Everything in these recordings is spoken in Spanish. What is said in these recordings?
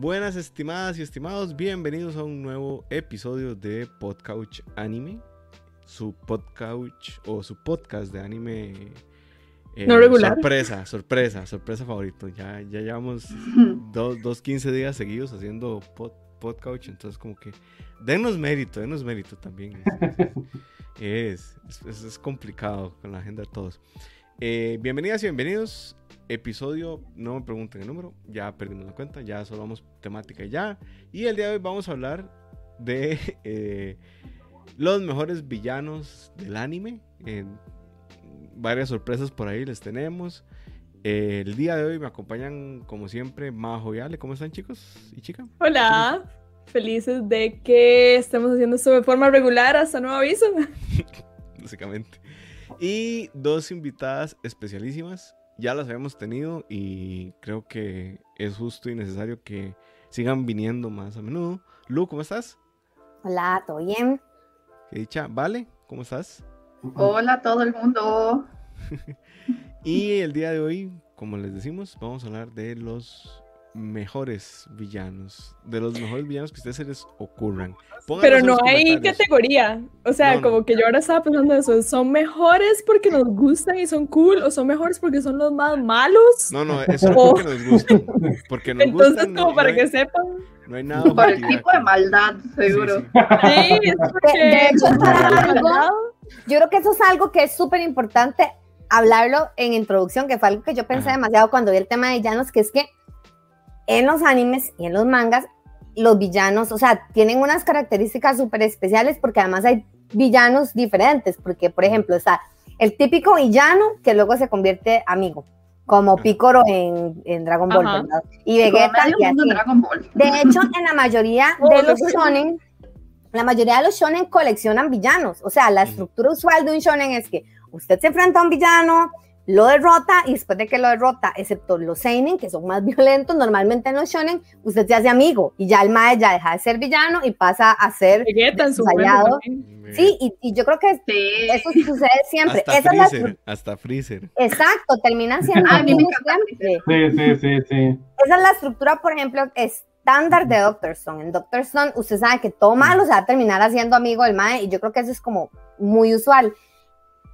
Buenas estimadas y estimados, bienvenidos a un nuevo episodio de Podcouch Anime, su podcouch o su podcast de anime eh, no regular. Sorpresa, sorpresa, sorpresa favorito. Ya, ya llevamos dos, dos 15 días seguidos haciendo pod, podcouch, entonces como que denos mérito, denos mérito también. es, es, es, complicado con la agenda de todos. Eh, bienvenidas y bienvenidos. Episodio, no me pregunten el número, ya perdimos la cuenta, ya solo vamos temática y ya. Y el día de hoy vamos a hablar de eh, los mejores villanos del anime. varias sorpresas por ahí les tenemos. Eh, el día de hoy me acompañan, como siempre, Majo y Ale. ¿Cómo están, chicos y chicas? Hola, felices de que estemos haciendo esto de forma regular hasta nuevo aviso. Básicamente. Y dos invitadas especialísimas. Ya las habíamos tenido y creo que es justo y necesario que sigan viniendo más a menudo. Lu, ¿cómo estás? Hola, ¿todo bien? Qué dicha. Vale, ¿cómo estás? Hola todo el mundo. y el día de hoy, como les decimos, vamos a hablar de los mejores villanos, de los mejores villanos que ustedes se les ocurran. Pero no hay categoría, o sea, como que yo ahora estaba pensando eso, ¿son mejores porque nos gustan y son cool o son mejores porque son los más malos? No, no, eso es porque nos gustan, porque nos Entonces, como para que sepan. No hay nada. Por el tipo de maldad, seguro. Sí, es porque... de, hecho, yo creo que eso es algo que es súper importante hablarlo en introducción, que fue algo que yo pensé demasiado cuando vi el tema de villanos, que es que en los animes y en los mangas, los villanos, o sea, tienen unas características súper especiales porque además hay villanos diferentes, porque por ejemplo está el típico villano que luego se convierte amigo, como Picoro en, en Dragon Ball, ¿verdad? Y Vegeta y así. De hecho, en la mayoría de los shonen, la mayoría de los shonen coleccionan villanos, o sea, la estructura usual de un shonen es que usted se enfrenta a un villano, lo derrota y después de que lo derrota, excepto los seinen, que son más violentos, normalmente en los shonen, usted se hace amigo y ya el mae ya deja de ser villano y pasa a ser ensayado. Sí, y, y, yo creo que eso sucede siempre. Hasta Esa Freezer, es la... hasta Freezer. Exacto, termina siendo a mí me siempre. Sí, sí, sí, sí. Esa es la estructura, por ejemplo, estándar de Doctor Stone. En Doctor Stone, usted sabe que todo malo se va a terminar haciendo amigo del mae y yo creo que eso es como muy usual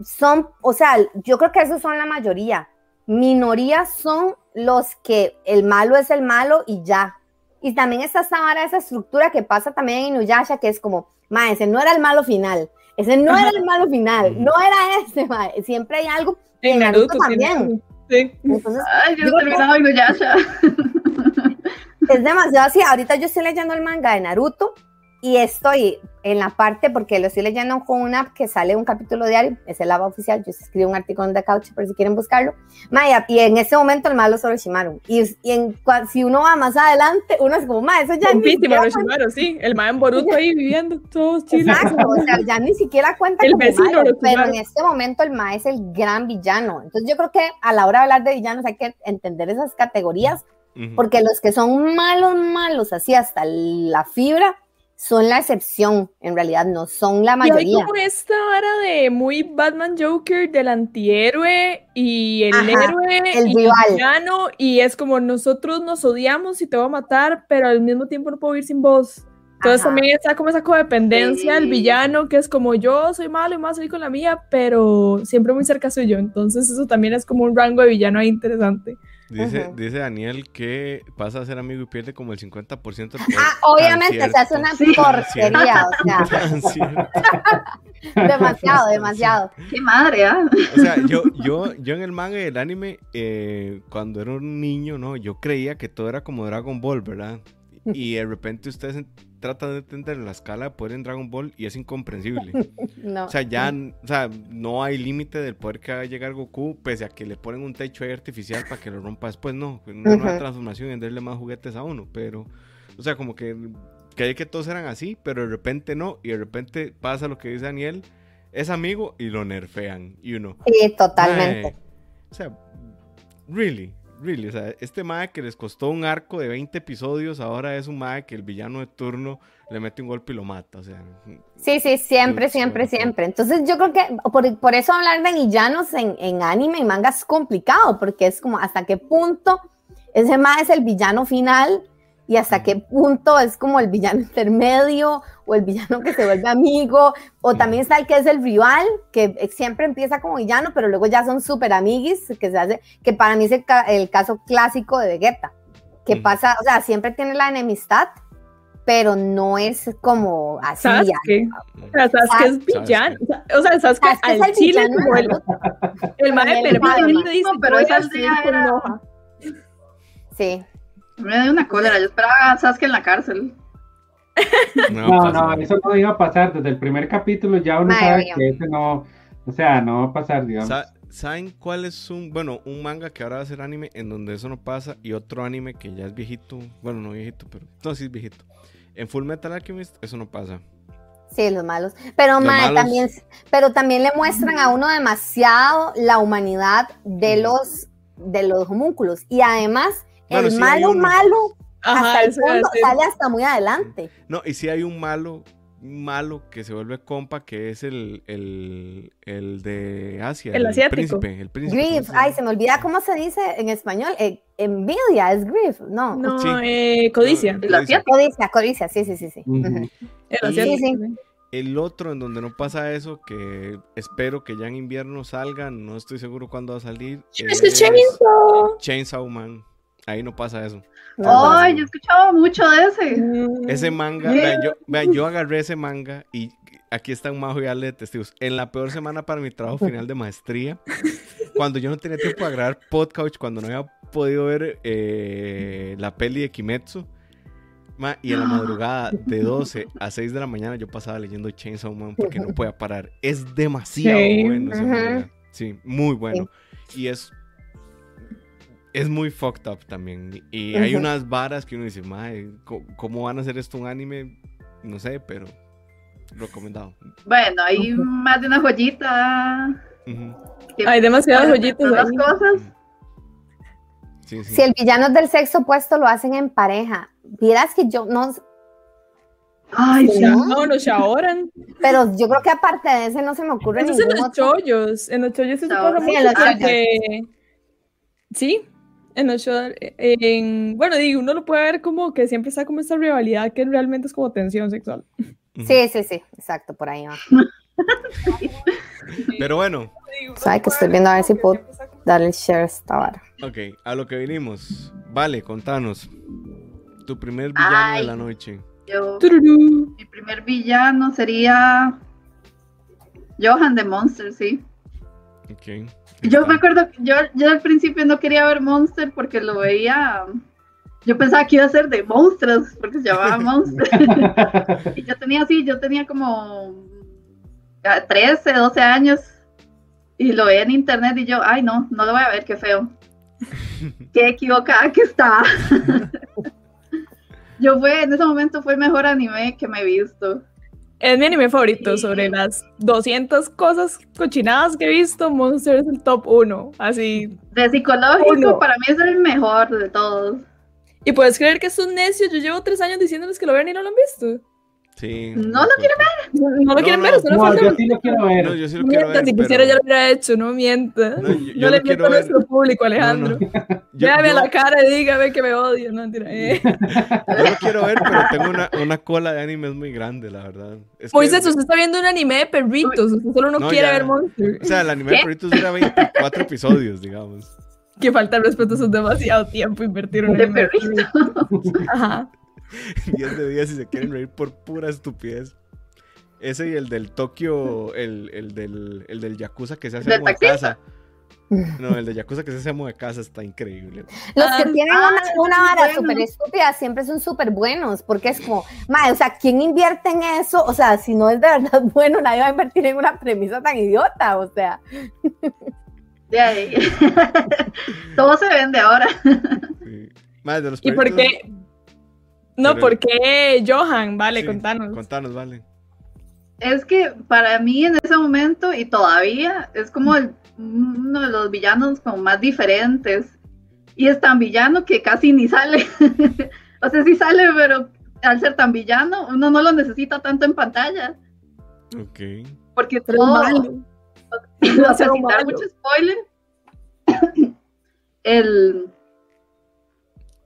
son, o sea, yo creo que esos son la mayoría. Minorías son los que el malo es el malo y ya. Y también está esa vara, esa estructura que pasa también en Inuyasha, que es como, ma, ese no era el malo final, ese no era el malo final, no era ese, ma. siempre hay algo. En Naruto, también. Sí. Entonces, Ay, yo he terminado Inuyasha. Es demasiado así. Ahorita yo estoy leyendo el manga de Naruto y estoy en la parte, porque lo estoy leyendo con una app que sale un capítulo diario, es el app oficial, yo escribo un artículo en The Couch por si quieren buscarlo. Maya, y en ese momento el malo es Orochimaru. Y, y en, si uno va más adelante, uno es como, ma, eso ya ni siquiera Orochimaru, sí, el ma en Boruto ahí viviendo, todos chiles. Exacto, o sea, ya ni siquiera cuenta el como vecino malo, pero en este momento el ma es el gran villano. Entonces yo creo que a la hora de hablar de villanos hay que entender esas categorías, porque los que son malos, malos, así hasta la fibra, son la excepción, en realidad no son la mayoría. Y hay como esta vara de muy Batman Joker del antihéroe y el héroe el y rival. el villano y es como nosotros nos odiamos y te voy a matar, pero al mismo tiempo no puedo vivir sin vos. Entonces Ajá. también está como esa codependencia del Sí. villano que es como yo soy malo y más soy con la mía, pero siempre muy cerca suyo. Entonces eso también es como un rango de villano ahí interesante. Dice, dice Daniel que pasa a ser amigo y pierde como el 50% del poder. Ah, obviamente se hace una porquería, o sea, Tan cierto. demasiado, demasiado. Qué madre, ¿ah? O sea, yo, yo, yo en el manga y el anime, eh, cuando era un niño, ¿no? Yo creía que todo era como Dragon Ball, ¿verdad? Y de repente ustedes tratan de entender la escala de poder en Dragon Ball y es incomprensible. No. O sea, ya o sea, no hay límite del poder que va a llegar Goku, pese a que le ponen un techo ahí artificial para que lo rompa después, no. Una nueva Ujú. transformación en darle más juguetes a uno, pero, o sea, como que creí que todos eran así, pero de repente no, y de repente pasa lo que dice Daniel, es amigo y lo nerfean, y uno. Sí, totalmente. "Mae, o sea, really, really, o sea, este mae que les costó un arco de 20 episodios, ahora es un mae que el villano de turno le mete un golpe y lo mata, o sea. Sí, sí, siempre, siempre, siempre. Entonces yo creo que por, por eso hablar de villanos en, en anime y manga es complicado, porque es como hasta qué punto ese más es el villano final y hasta qué punto es como el villano intermedio o el villano que se vuelve amigo, o también está el que es el rival, que siempre empieza como villano, pero luego ya son súper amiguis, que se hace, que para mí es el, caso clásico de Vegeta, que pasa, o sea, siempre tiene la enemistad, pero no es como así. ¿Sabes qué? O sea, ¿sabes qué es villano? O sea, ¿sabes qué? Al chile como el, el, el pero es Sí. Me dio una cólera, yo esperaba a Sasuke en la cárcel. No, no, eso no iba a pasar. Desde el primer capítulo ya uno sabe que ese no, o sea, no va a pasar, digamos. ¿Saben cuál es un, bueno, un manga que ahora va a ser anime en donde eso no pasa y otro anime que ya es viejito, bueno, no viejito, pero no, sí es viejito. En Full Metal Alchemist eso no pasa. Sí, los malos. Pero, también, pero también le muestran a uno demasiado la humanidad de los, de los homúnculos. Y además el malo, malo, hasta el fondo, sale hasta muy adelante. No, y si hay un malo, malo que se vuelve compa, que es el, el, el de Asia. El, asiático. príncipe. El príncipe Grief. Ay, se me olvida cómo se dice en español. Eh, envidia, es grief, no. No, eh, codicia. codicia. Codicia, sí, sí, sí. sí. El otro en donde no pasa eso, que espero que ya en invierno salga, no estoy seguro cuándo va a salir. Es, es Chainsaw. Chainsaw Man. Ahí no pasa eso. Ay, yo he escuchado mucho de ese. Mm. Ese manga, vean, yo, agarré ese manga y aquí está un majo y de testigos. En la peor semana para mi trabajo final de maestría, cuando yo no tenía tiempo de grabar podcast, cuando no había podido ver eh, la peli de Kimetsu, y en la madrugada de 12 a 6 de la mañana yo pasaba leyendo Chainsaw Man porque no podía parar. Es demasiado bueno ese manga. Sí, muy bueno. Y es es muy fucked up también. Y hay unas varas que uno dice, madre, ¿cómo van a hacer esto un anime? No sé, pero recomendado. Bueno, hay más de una joyita. Hay demasiadas joyitas. Las cosas. Si el villano es del sexo opuesto, lo hacen en pareja. Vieras que yo no. Ay, no, no se ahoran. Pero yo creo que aparte de ese no se me ocurre Eso en los chollos. En los chollos se pasa mucho Sí, en el show, en, bueno, digo, uno lo puede ver como que siempre está como esta rivalidad que realmente es como tensión sexual. Sí, sí, sí, exacto, por ahí va. Pero bueno. Sabes que estoy viendo a ver si puedo darle share esta vara. Ok, a lo que vinimos. Vale, contanos. Tu primer villano de la noche. Yo, mi primer villano sería Johan de Monster, sí. Yo me acuerdo, yo, yo al principio no quería ver Monster porque lo veía. Yo pensaba que iba a ser de monstruos, porque se llamaba Monster. y yo tenía así, yo tenía como 13, 12 años. Y lo veía en internet y yo, ay no, no lo voy a ver, qué feo. qué equivocada que está. yo fue, en ese momento fue el mejor anime que me he visto. Es mi anime favorito. Sobre las 200 cosas cochinadas que he visto, Monster es el top 1. Así. De psicológico, para mí es el mejor de todos. Y puedes creer que es un necio. Yo llevo tres años diciéndoles que lo vean y no lo han visto. Sí. No lo quieren ver. No, lo quieren ver. No, yo sí lo quiero ver. No, yo sí lo quiero ver. Si quisiera ya lo hubiera hecho, no mienta. No, yo, le miento a nuestro público, Alejandro. Véame la cara y dígame que me odia. No, mentira. Eh. Yo lo quiero ver, pero tengo una, una cola de animes muy grande, la verdad. Es Moisés, usted está viendo un anime de perritos. Usted solo no, quiere ver Monster. O sea, el anime de perritos dura 24 episodios, digamos. Que falta el respeto, es demasiado tiempo invertir en un anime de perritos. Ajá. 10 de 10 si se quieren reír por pura estupidez. Ese y el del Tokio, el, el, del, el del Yakuza que se hace de casa. No, el de Yakuza que se hace amo de casa está increíble. Los que tienen una, una vara súper estúpida siempre son súper buenos, porque es como, madre, o sea, ¿quién invierte en eso? O sea, si no es de verdad bueno, nadie va a invertir en una premisa tan idiota, o sea. De ahí. Todo se vende ahora. Sí. Madre, de los ¿Y por qué? No, ¿por qué Johan? Vale, contanos. Contanos, vale. Es que para mí en ese momento y todavía es como uno de los villanos como más diferentes. Y es tan villano que casi ni sale. o sea, sí sale, pero al ser tan villano, uno no lo necesita tanto en pantalla. Ok. Porque todo... Malo. O sea, sin dar mucho spoiler, el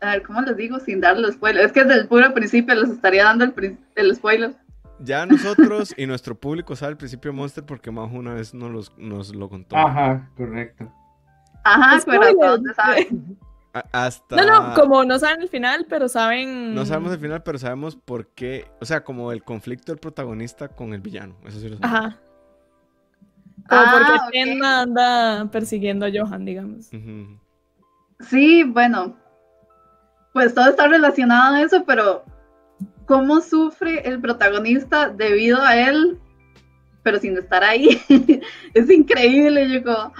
a ver, ¿cómo les digo sin darle los spoilers? Es que desde el puro principio les estaría dando el, el spoiler. Ya nosotros y nuestro público sabe el principio de Monster porque Majo una vez nos, nos lo contó. Ajá, correcto. Ajá, pero ¿dónde saben? Hasta... No, no, como no saben el final, pero saben... No sabemos el final, pero sabemos por qué, o sea, como el conflicto del protagonista con el villano, eso sí lo sabemos. Ajá. Como ah, porque anda persiguiendo a Johan, digamos. Sí, bueno, pues todo está relacionado a eso, pero ¿cómo sufre el protagonista debido a él, pero sin estar ahí? es increíble, yo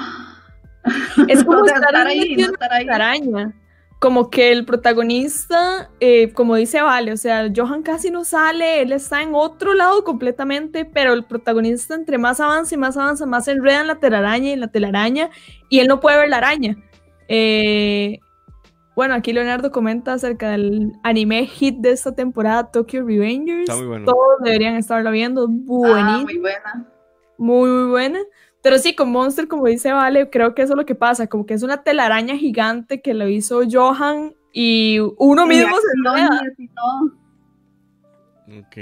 Es como estar, ahí, no estar ahí. Araña. Como que el protagonista, eh, como dice Vale, o sea, Johan casi no sale, él está en otro lado completamente, pero el protagonista entre más avanza y más avanza, más se enreda en la telaraña y en la telaraña, y él no puede ver la araña. Eh, bueno, aquí Leonardo comenta acerca del anime hit de esta temporada, Tokyo Revengers. Está muy bueno. Todos deberían estarlo viendo. Buenísimo. Ah, muy buena. Muy, muy buena. Pero sí, con Monster, como dice Vale, creo que eso es lo que pasa, como que es una telaraña gigante que lo hizo Johan y uno mismo se Ok.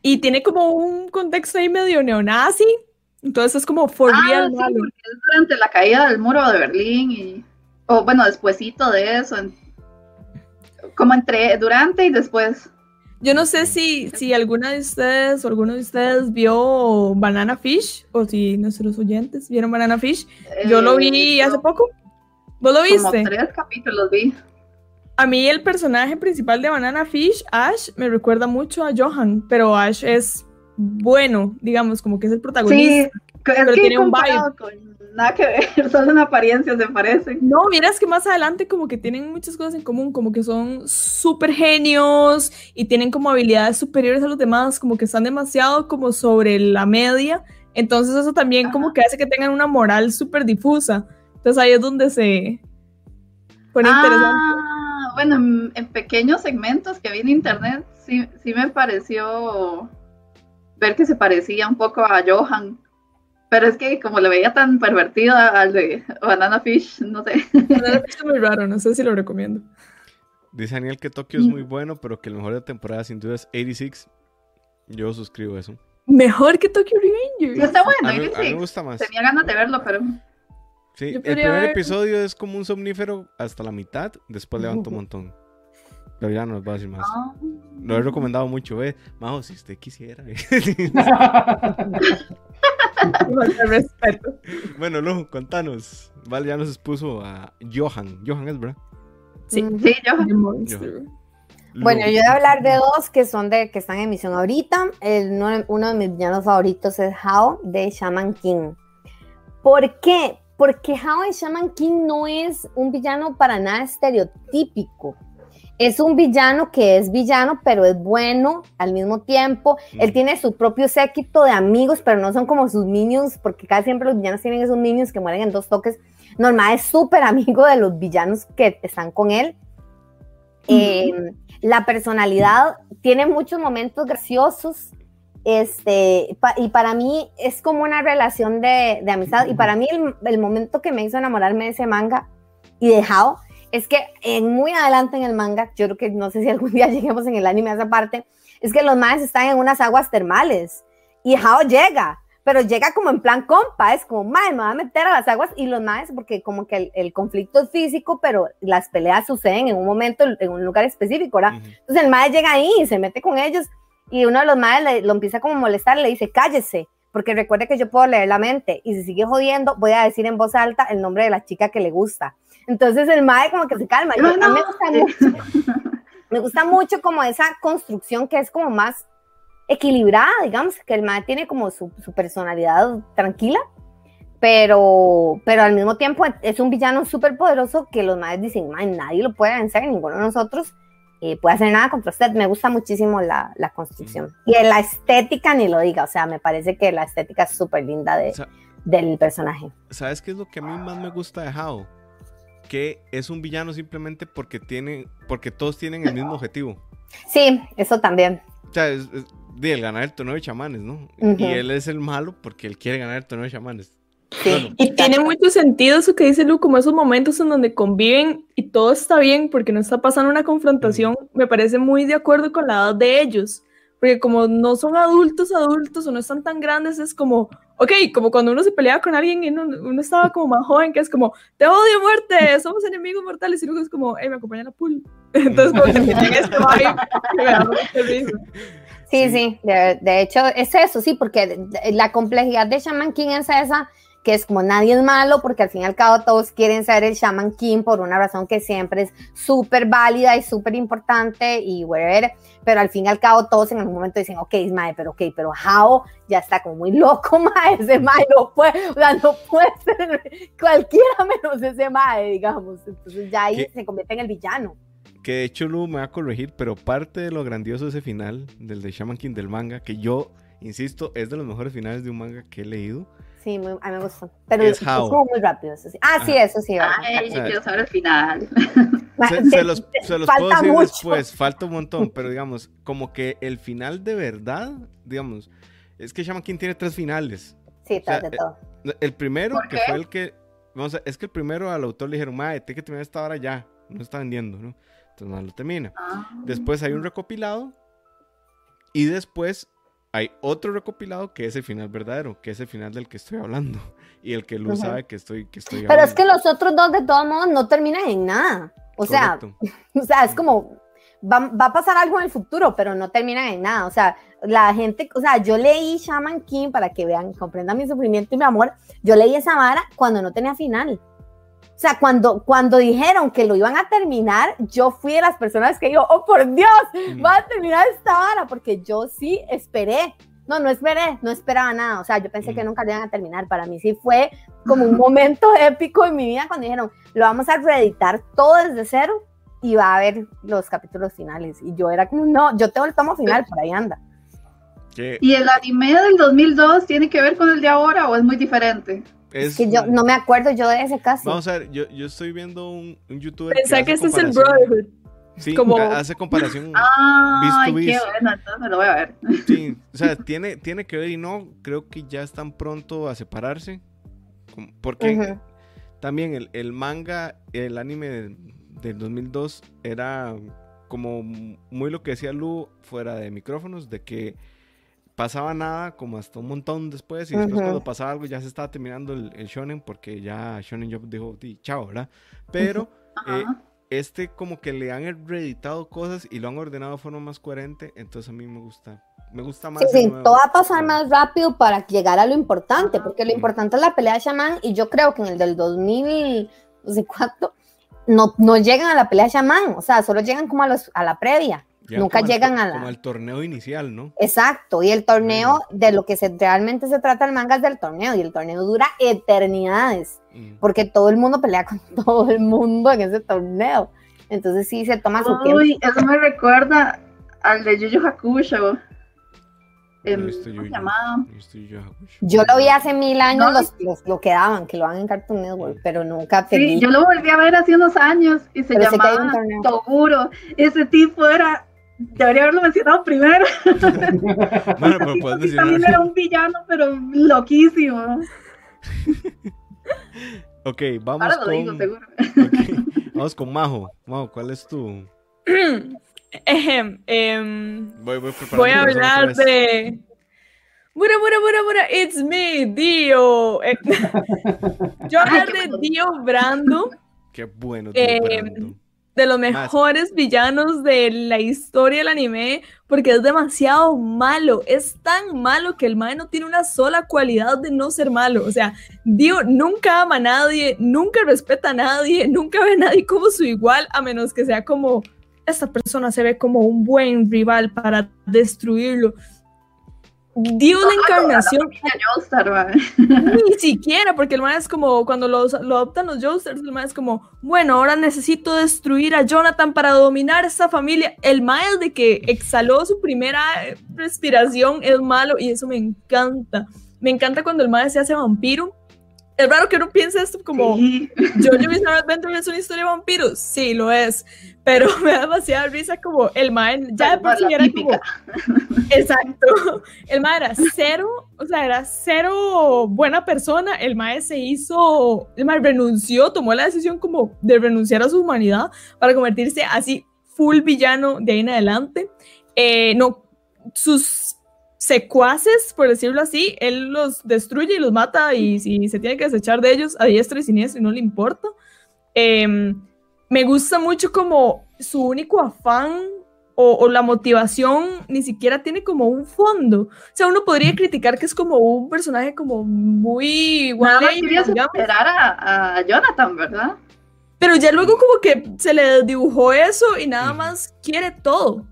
Y tiene como un contexto ahí medio neonazi, entonces es como for ah, real sí, es durante la caída del muro de Berlín y o bueno, despuesito de eso, como entre, durante y después. Yo no sé si, si alguna de ustedes o alguno de ustedes vio Banana Fish, o si nuestros oyentes vieron Banana Fish. Yo lo vi eh, hace poco. ¿Vos lo viste? Como tres capítulos vi. A mí el personaje principal de Banana Fish, Ash, me recuerda mucho a Johan, pero Ash es bueno, digamos, como que es el protagonista. Sí, pero tiene un vibe nada que ver, solo en apariencia se parecen. No, miras que más adelante como que tienen muchas cosas en común, como que son súper genios y tienen como habilidades superiores a los demás, como que están demasiado como sobre la media. Entonces eso también como que hace que tengan una moral súper difusa. Entonces ahí es donde se pone ah, interesante. Bueno, en, pequeños segmentos que vi en internet, sí, sí me pareció ver que se parecía un poco a Johan pero es que como le veía tan pervertido al de Banana Fish, no sé. Banana Fish es muy raro, no sé si lo recomiendo. Dice Daniel que Tokio es muy bueno, pero que el mejor de temporada sin duda es 86. Yo suscribo eso. Mejor que Tokyo Revengers. está bueno, a mí, me gusta más. Tenía ganas de verlo, pero. Sí, el primer episodio es como un somnífero hasta la mitad, después levanta un montón. Pero ya no les voy a decir más. Ah. Lo he recomendado mucho, ¿eh? Majo, si usted quisiera. respeto. Bueno, Lu, contanos. Vale, ya nos expuso a Johan. Johan es, ¿verdad? Sí, sí Johan. Bueno, yo voy a hablar de dos que son de que están en emisión ahorita. El, uno, de mis villanos favoritos es Hao de Shaman King. ¿Por qué? Porque Hao de Shaman King no es un villano para nada estereotípico es un villano que es villano, pero es bueno al mismo tiempo. Él tiene su propio séquito de amigos, pero no son como sus minions, porque casi siempre los villanos tienen esos minions que mueren en dos toques. Normal es súper amigo de los villanos que están con él. Em, la personalidad tiene muchos momentos graciosos. Este, y para mí es como una relación de, amistad. Y para mí el, el, momento que me hizo enamorarme de ese manga y de Hao es que en muy adelante en el manga, yo creo que no sé si algún día lleguemos en el anime a esa parte, es que los maes están en unas aguas termales y Hao llega, pero llega como en plan compa, es como, mae, me va a meter a las aguas y los maes, porque como que el, conflicto es físico, pero las peleas suceden en un momento, en un lugar específico, ¿verdad? Entonces el mae llega ahí y se mete con ellos y uno de los maes lo empieza como a molestar, le dice, cállese, porque recuerde que yo puedo leer la mente y si sigue jodiendo, voy a decir en voz alta el nombre de la chica que le gusta. Entonces el mae como que se calma. me, gusta mucho, me gusta mucho como esa construcción que es como más equilibrada, digamos, que el mae tiene como su, personalidad tranquila, pero, pero al mismo tiempo es un villano súper poderoso que los maes dicen, mae, nadie lo puede vencer, ninguno de nosotros eh, puede hacer nada contra usted. Me gusta muchísimo la, la construcción. Y la estética ni lo diga, o sea, me parece que la estética es súper linda de, del personaje. ¿Sabes qué es lo que a mí más me gusta de Hao? Que es un villano simplemente porque tiene, porque todos tienen el mismo objetivo. Sí, eso también. O sea, es, el ganar el torneo de chamanes, ¿no? Y él es el malo porque él quiere ganar el torneo de chamanes. y tiene mucho sentido eso que dice Lu, como esos momentos en donde conviven y todo está bien porque no está pasando una confrontación, me parece muy de acuerdo con la edad de ellos, porque como no son adultos adultos o no están tan grandes, es como, ok, como cuando uno se peleaba con alguien y uno, estaba como más joven, que es como, te odio muerte, somos enemigos mortales, y luego es como, hey, me acompaña la pool. Entonces, como que tienen este vibe, Sí, sí, de, de, hecho es eso, sí, porque la complejidad de Shaman King es esa, que es como nadie es malo, porque al fin y al cabo todos quieren ser el Shaman King por una razón que siempre es súper válida y súper importante y whatever, pero al fin y al cabo todos en algún momento dicen, ok, Mae, pero ok, pero Hao ya está como muy loco, Mae, ese Mae no puede, o sea, no puede ser cualquiera menos ese Mae, digamos, entonces ya ahí se convierte en el villano. Que de hecho Lu me va a corregir, pero parte de lo grandioso de ese final, del de Shaman King del manga, que yo, insisto, es de los mejores finales de un manga que he leído, Sí, muy, a mí me gustó. Pero es, muy rápido. Eso sí. Ah, sí, eso sí. Ay, yo quiero saber el final. Se, los, se los puedo decir después, falta un montón, pero digamos, como que el final de verdad, digamos, es que Shaman King tiene tres finales. Sí, o de todo. El primero, que fue el que, vamos a, es que el primero al autor le dijeron, madre, tiene que terminar esta hora ya, no está vendiendo, ¿no? Entonces no lo termina. Ah. Después hay un recopilado y después hay otro recopilado que es el final verdadero, que es el final del que estoy hablando y el que Luz sabe que estoy, que estoy Pero es que los otros dos de todos modos no terminan en nada. O sea, o sea, es como va, va, a pasar algo en el futuro, pero no terminan en nada. O sea, la gente, o sea, yo leí Shaman King para que vean, comprendan mi sufrimiento y mi amor. Yo leí esa vara cuando no tenía final. O sea, cuando, cuando dijeron que lo iban a terminar, yo fui de las personas que dijo, oh por Dios, va a terminar esta vara, porque yo sí esperé. No, no esperé, no esperaba nada. O sea, yo pensé que nunca lo iban a terminar. Para mí sí fue como un momento épico en mi vida cuando dijeron, lo vamos a reeditar todo desde cero y va a haber los capítulos finales. Y yo era como, no, yo tengo el tomo final, por ahí anda. ¿Y el anime del 2002 tiene que ver con el de ahora o es muy diferente? Es, que yo no me acuerdo yo de ese caso. Vamos a ver, yo, yo estoy viendo un, un youtuber. Pensé que, este es el Brotherhood. Sí, como... hace comparación. Ah, qué bueno, entonces me lo voy a ver. Sí, o sea, tiene, tiene que ver y no, creo que ya están pronto a separarse. Porque también el, el, manga, el anime del, del 2002 era como muy lo que decía Lu fuera de micrófonos, de que pasaba nada como hasta un montón después y después cuando pasaba algo ya se estaba terminando el, shonen porque ya Shonen Jump dijo chao, ¿verdad? Pero eh, este como que le han reeditado cosas y lo han ordenado de forma más coherente, entonces a mí me gusta. Me gusta más. Sí, sí, todo va a pasar más rápido para llegar a lo importante, porque lo importante es la pelea de Shaman y yo creo que en el del 2000, no sé cuánto, no, no llegan a la pelea de Shaman, o sea, solo llegan como a, los, a la previa. Nunca llegan a la... Como el torneo inicial, ¿no? Exacto, y el torneo, mm. de lo que se, realmente se trata el manga es del torneo, y el torneo dura eternidades, mm. porque todo el mundo pelea con todo el mundo en ese torneo. Entonces sí se toma su tiempo. Uy, eso me recuerda al de Yu Yu Hakusho. ¿Cómo se llamaba? Yo lo vi hace mil años, los, lo que daban, que lo hagan en Cartoon Network, pero nunca Sí, yo lo volví a ver hace unos años y se llamaba Toguro. Ese tipo era Debería haberlo mencionado primero. bueno, pero puedes decir. También era un villano, pero loquísimo. ok, vamos con. Digo, seguro. Vamos con Majo. Majo, ¿cuál es tu? Em, voy, voy, voy, a hablar de. Bura, bura, bura, bura, it's me, Dio. Yo hablar de Dio Brando. Qué bueno, Dio eh, Brando de los mejores villanos de la historia del anime, porque es demasiado malo. Es tan malo que el mae no tiene una sola cualidad de no ser malo. O sea, Dio nunca ama a nadie, nunca respeta a nadie, nunca ve a nadie como su igual, a menos que sea como esta persona se ve como un buen rival para destruirlo dio la encarnación. Ni siquiera, porque el man es como, cuando lo, lo adoptan los Joesters, el man es como, bueno, ahora necesito destruir a Jonathan para dominar esta familia. El es de que exhaló su primera respiración, es malo y eso me encanta. Me encanta cuando el man se hace vampiro es raro que uno piense esto como yo Jojo Bizarre Adventure es una historia de vampiros, sí, lo es, pero me da demasiada risa como el mae, ya de por sí era como, exacto, el mae era cero, o sea, era cero buena persona, el mae se hizo, el mae renunció, tomó la decisión como de renunciar a su humanidad para convertirse así full villano de ahí en adelante, eh, no, sus secuaces, por decirlo así, él los destruye y los mata y si se tiene que desechar de ellos a diestra y siniestra y no le importa. Em, me gusta mucho como su único afán o, la motivación ni siquiera tiene como un fondo. O sea, uno podría criticar que es como un personaje como muy... Nada más quería superar a, a Jonathan, ¿verdad? Pero ya luego como que se le dibujó eso y nada más quiere todo.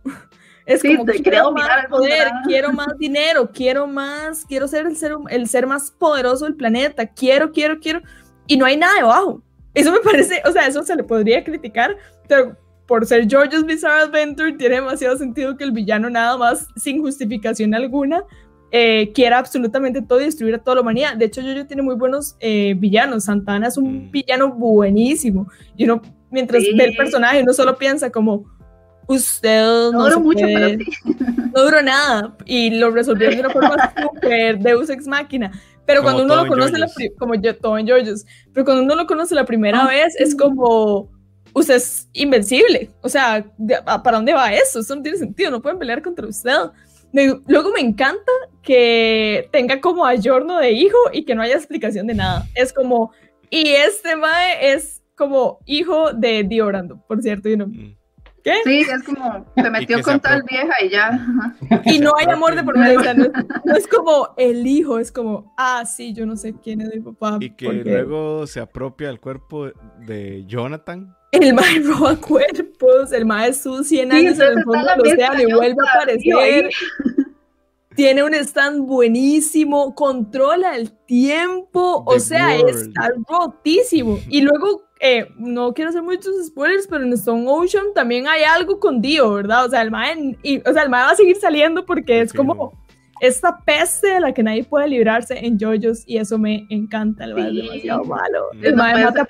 Es como quiero más poder, quiero más dinero, quiero más, quiero ser el ser, el ser más poderoso del planeta, quiero, quiero, quiero, y no hay nada debajo. Eso me parece, o sea, eso se le podría criticar, pero por ser George's Bizarre Adventure tiene demasiado sentido que el villano nada más, sin justificación alguna, eh, quiera absolutamente todo y destruir a toda la humanidad. De hecho, Jojo tiene muy buenos eh, villanos. Santana es un mm. villano buenísimo. Y uno, mientras ve el personaje, uno solo piensa como, usted no, duró mucho, pero no duró nada y lo resolvió de una forma súper Deus ex máquina. Pero cuando uno lo conoce, la como yo, todo en Georges, pero cuando uno lo conoce la primera ah, vez, es como, usted es invencible. O sea, ¿para dónde va eso? Eso no tiene sentido, no pueden pelear contra usted. luego me encanta que tenga como ayorno de hijo y que no haya explicación de nada. Es como, y este mae es como hijo de Diorando, por cierto, y no. Mm. ¿Qué? Sí, es como se metió con tal vieja y ya. Y no hay amor de por medio. no, es como el hijo, es como, ah, sí, yo no sé quién es mi papá. Y que luego se apropia el cuerpo de Jonathan. El mae roba cuerpos, el mae es sus 100 años en el fondo del océano y vuelve a aparecer. Tiene un stand buenísimo, controla el tiempo, o sea, está rotísimo. Y luego eh, no quiero hacer muchos spoilers, pero en Stone Ocean también hay algo con Dio, ¿verdad? O sea, el mae, y, o sea, el mae va a seguir saliendo porque es como esta peste de la que nadie puede librarse en JoJo's y eso me encanta, el mae es demasiado malo. El mae mata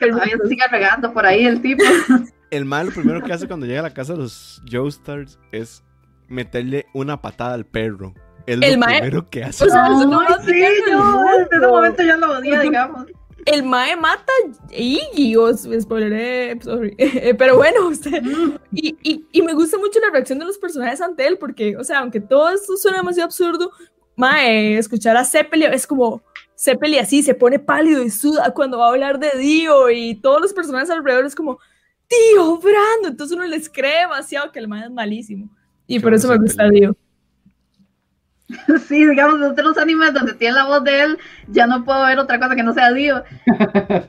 sigue regando por ahí el tipo. el mae lo primero que hace cuando llega a la casa de los Joestars es meterle una patada al perro. Es lo primero que hace. O sea, no, sí, yo, en ese momento ya lo odia, digamos el Mae mata a Iggy, os spoileré, sorry. pero bueno, usted, mm. y, y, y, me gusta mucho la reacción de los personajes ante él, porque, o sea, aunque todo esto suena demasiado absurdo, Mae, escuchar a Zeppelin es como, Zeppelin así se pone pálido y suda cuando va a hablar de Dio, y todos los personajes alrededor es como, Dio, Brando, entonces uno les cree demasiado que el Mae es malísimo, y por eso me gusta Dio. Sí, digamos, de los animes donde tiene la voz de él, ya no puedo ver otra cosa que no sea Dio.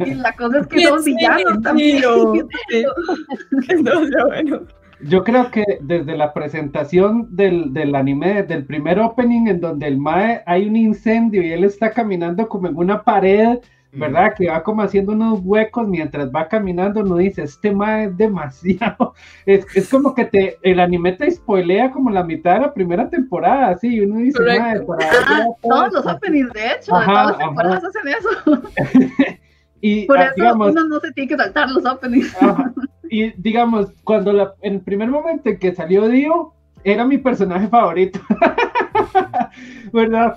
Y la cosa es que son villanos también. Yo creo que desde la presentación del, del, anime, del primer opening, en donde el Mae hay un incendio y él está caminando como en una pared ¿verdad? Que va como haciendo unos huecos mientras va caminando, uno dice, este ma es demasiado, es, es, como que te, el anime te spoilea como la mitad de la primera temporada, así, uno dice, ma, ah, todos los openings, de hecho, de todas las temporadas hacen eso. y, Por eso uno no se tiene que saltar los openings. y digamos, cuando la, en el primer momento en que salió Dio, era mi personaje favorito. ¿Verdad?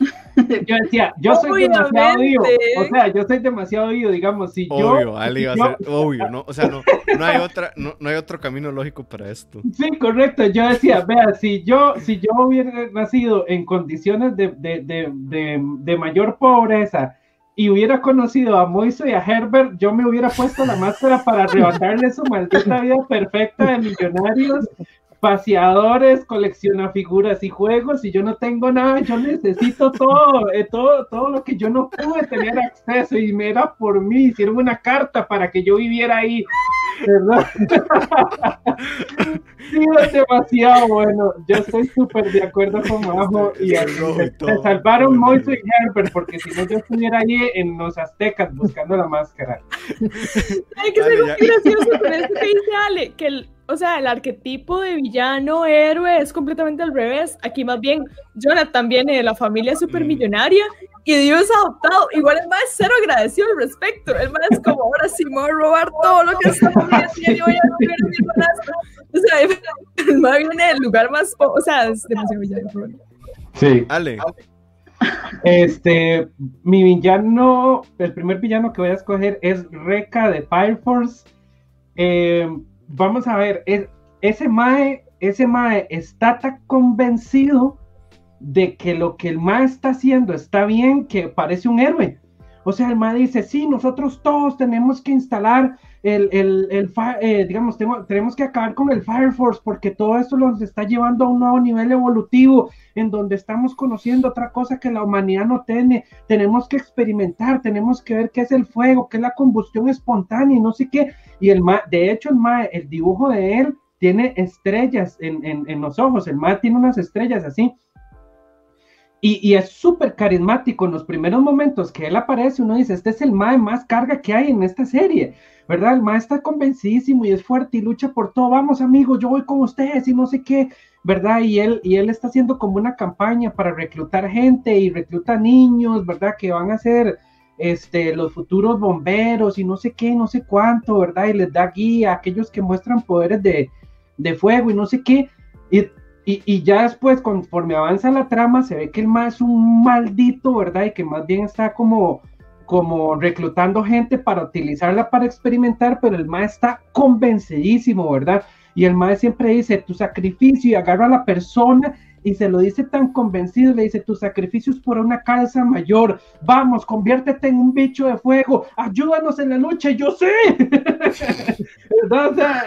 Yo decía, yo soy demasiado oído. O sea, yo soy demasiado oído, digamos, si obvio, yo. Ali a ser obvio, ¿no? O sea, no, no, hay otra, no, no, hay otro camino lógico para esto. Sí, correcto. Yo decía, vea, si yo, si yo hubiera nacido en condiciones de, de, de, de, de mayor pobreza y hubiera conocido a Moiso y a Herbert, yo me hubiera puesto la máscara para arrebatarle su maldita vida perfecta de millonarios paseadores, colecciona figuras y juegos y yo no tengo nada, yo necesito todo, eh, todo, todo lo que yo no pude tener acceso y me era por mí, hicieron una carta para que yo viviera ahí, ¿verdad? sí, es demasiado bueno, yo estoy súper de acuerdo con Majo y me salvaron Moiso y Herbert porque si no yo estuviera ahí en los aztecas buscando la máscara. Hay que ser muy gracioso con esto que dice Ale, que el o sea, el arquetipo de villano, héroe es completamente al revés. Aquí más bien Jonathan viene de la familia supermillonaria y Dios adoptado. Igual el más cero agradecido al respecto. El más es como, ahora sí me voy a robar todo lo que haciendo y voy a comer a mi. O sea, el más viene del lugar más, o sea, es demasiado villano. Sí. Ale. Este, mi villano, el primer villano que voy a escoger es Reca de Fire Force. Eh, vamos a ver, es, ese Mae, ese Mae está tan convencido de que lo que el Mae está haciendo está bien, que parece un héroe. O sea, el Mae dice, sí, nosotros todos tenemos que instalar el, el, el eh, digamos, tenemos, que acabar con el Fire Force porque todo esto nos está llevando a un nuevo nivel evolutivo en donde estamos conociendo otra cosa que la humanidad no tiene. Tenemos que experimentar, tenemos que ver qué es el fuego, qué es la combustión espontánea y no sé qué. Y el Mae, de hecho, el Mae, el dibujo de él tiene estrellas en, en, en los ojos, el Mae tiene unas estrellas así. Y, es súper carismático en los primeros momentos que él aparece, uno dice, este es el mae más carga que hay en esta serie, ¿verdad? El mae está convencidísimo y es fuerte y lucha por todo, vamos amigos, yo voy con ustedes y no sé qué, ¿verdad? Y él, y él está haciendo como una campaña para reclutar gente y recluta niños, ¿verdad? Que van a ser este, los futuros bomberos y no sé qué, no sé cuánto, ¿verdad? Y les da guía a aquellos que muestran poderes de, de fuego y no sé qué. Y y, ya después, conforme avanza la trama, se ve que el más es un maldito, ¿verdad? Y que más bien está como, como reclutando gente para utilizarla para experimentar, pero el más está convencidísimo, ¿verdad? Y el más siempre dice, tu sacrificio, y agarra a la persona y se lo dice tan convencido, le dice, tu sacrificio es por una causa mayor, vamos, conviértete en un bicho de fuego, ayúdanos en la lucha, yo sé. ¿verdad? O sea,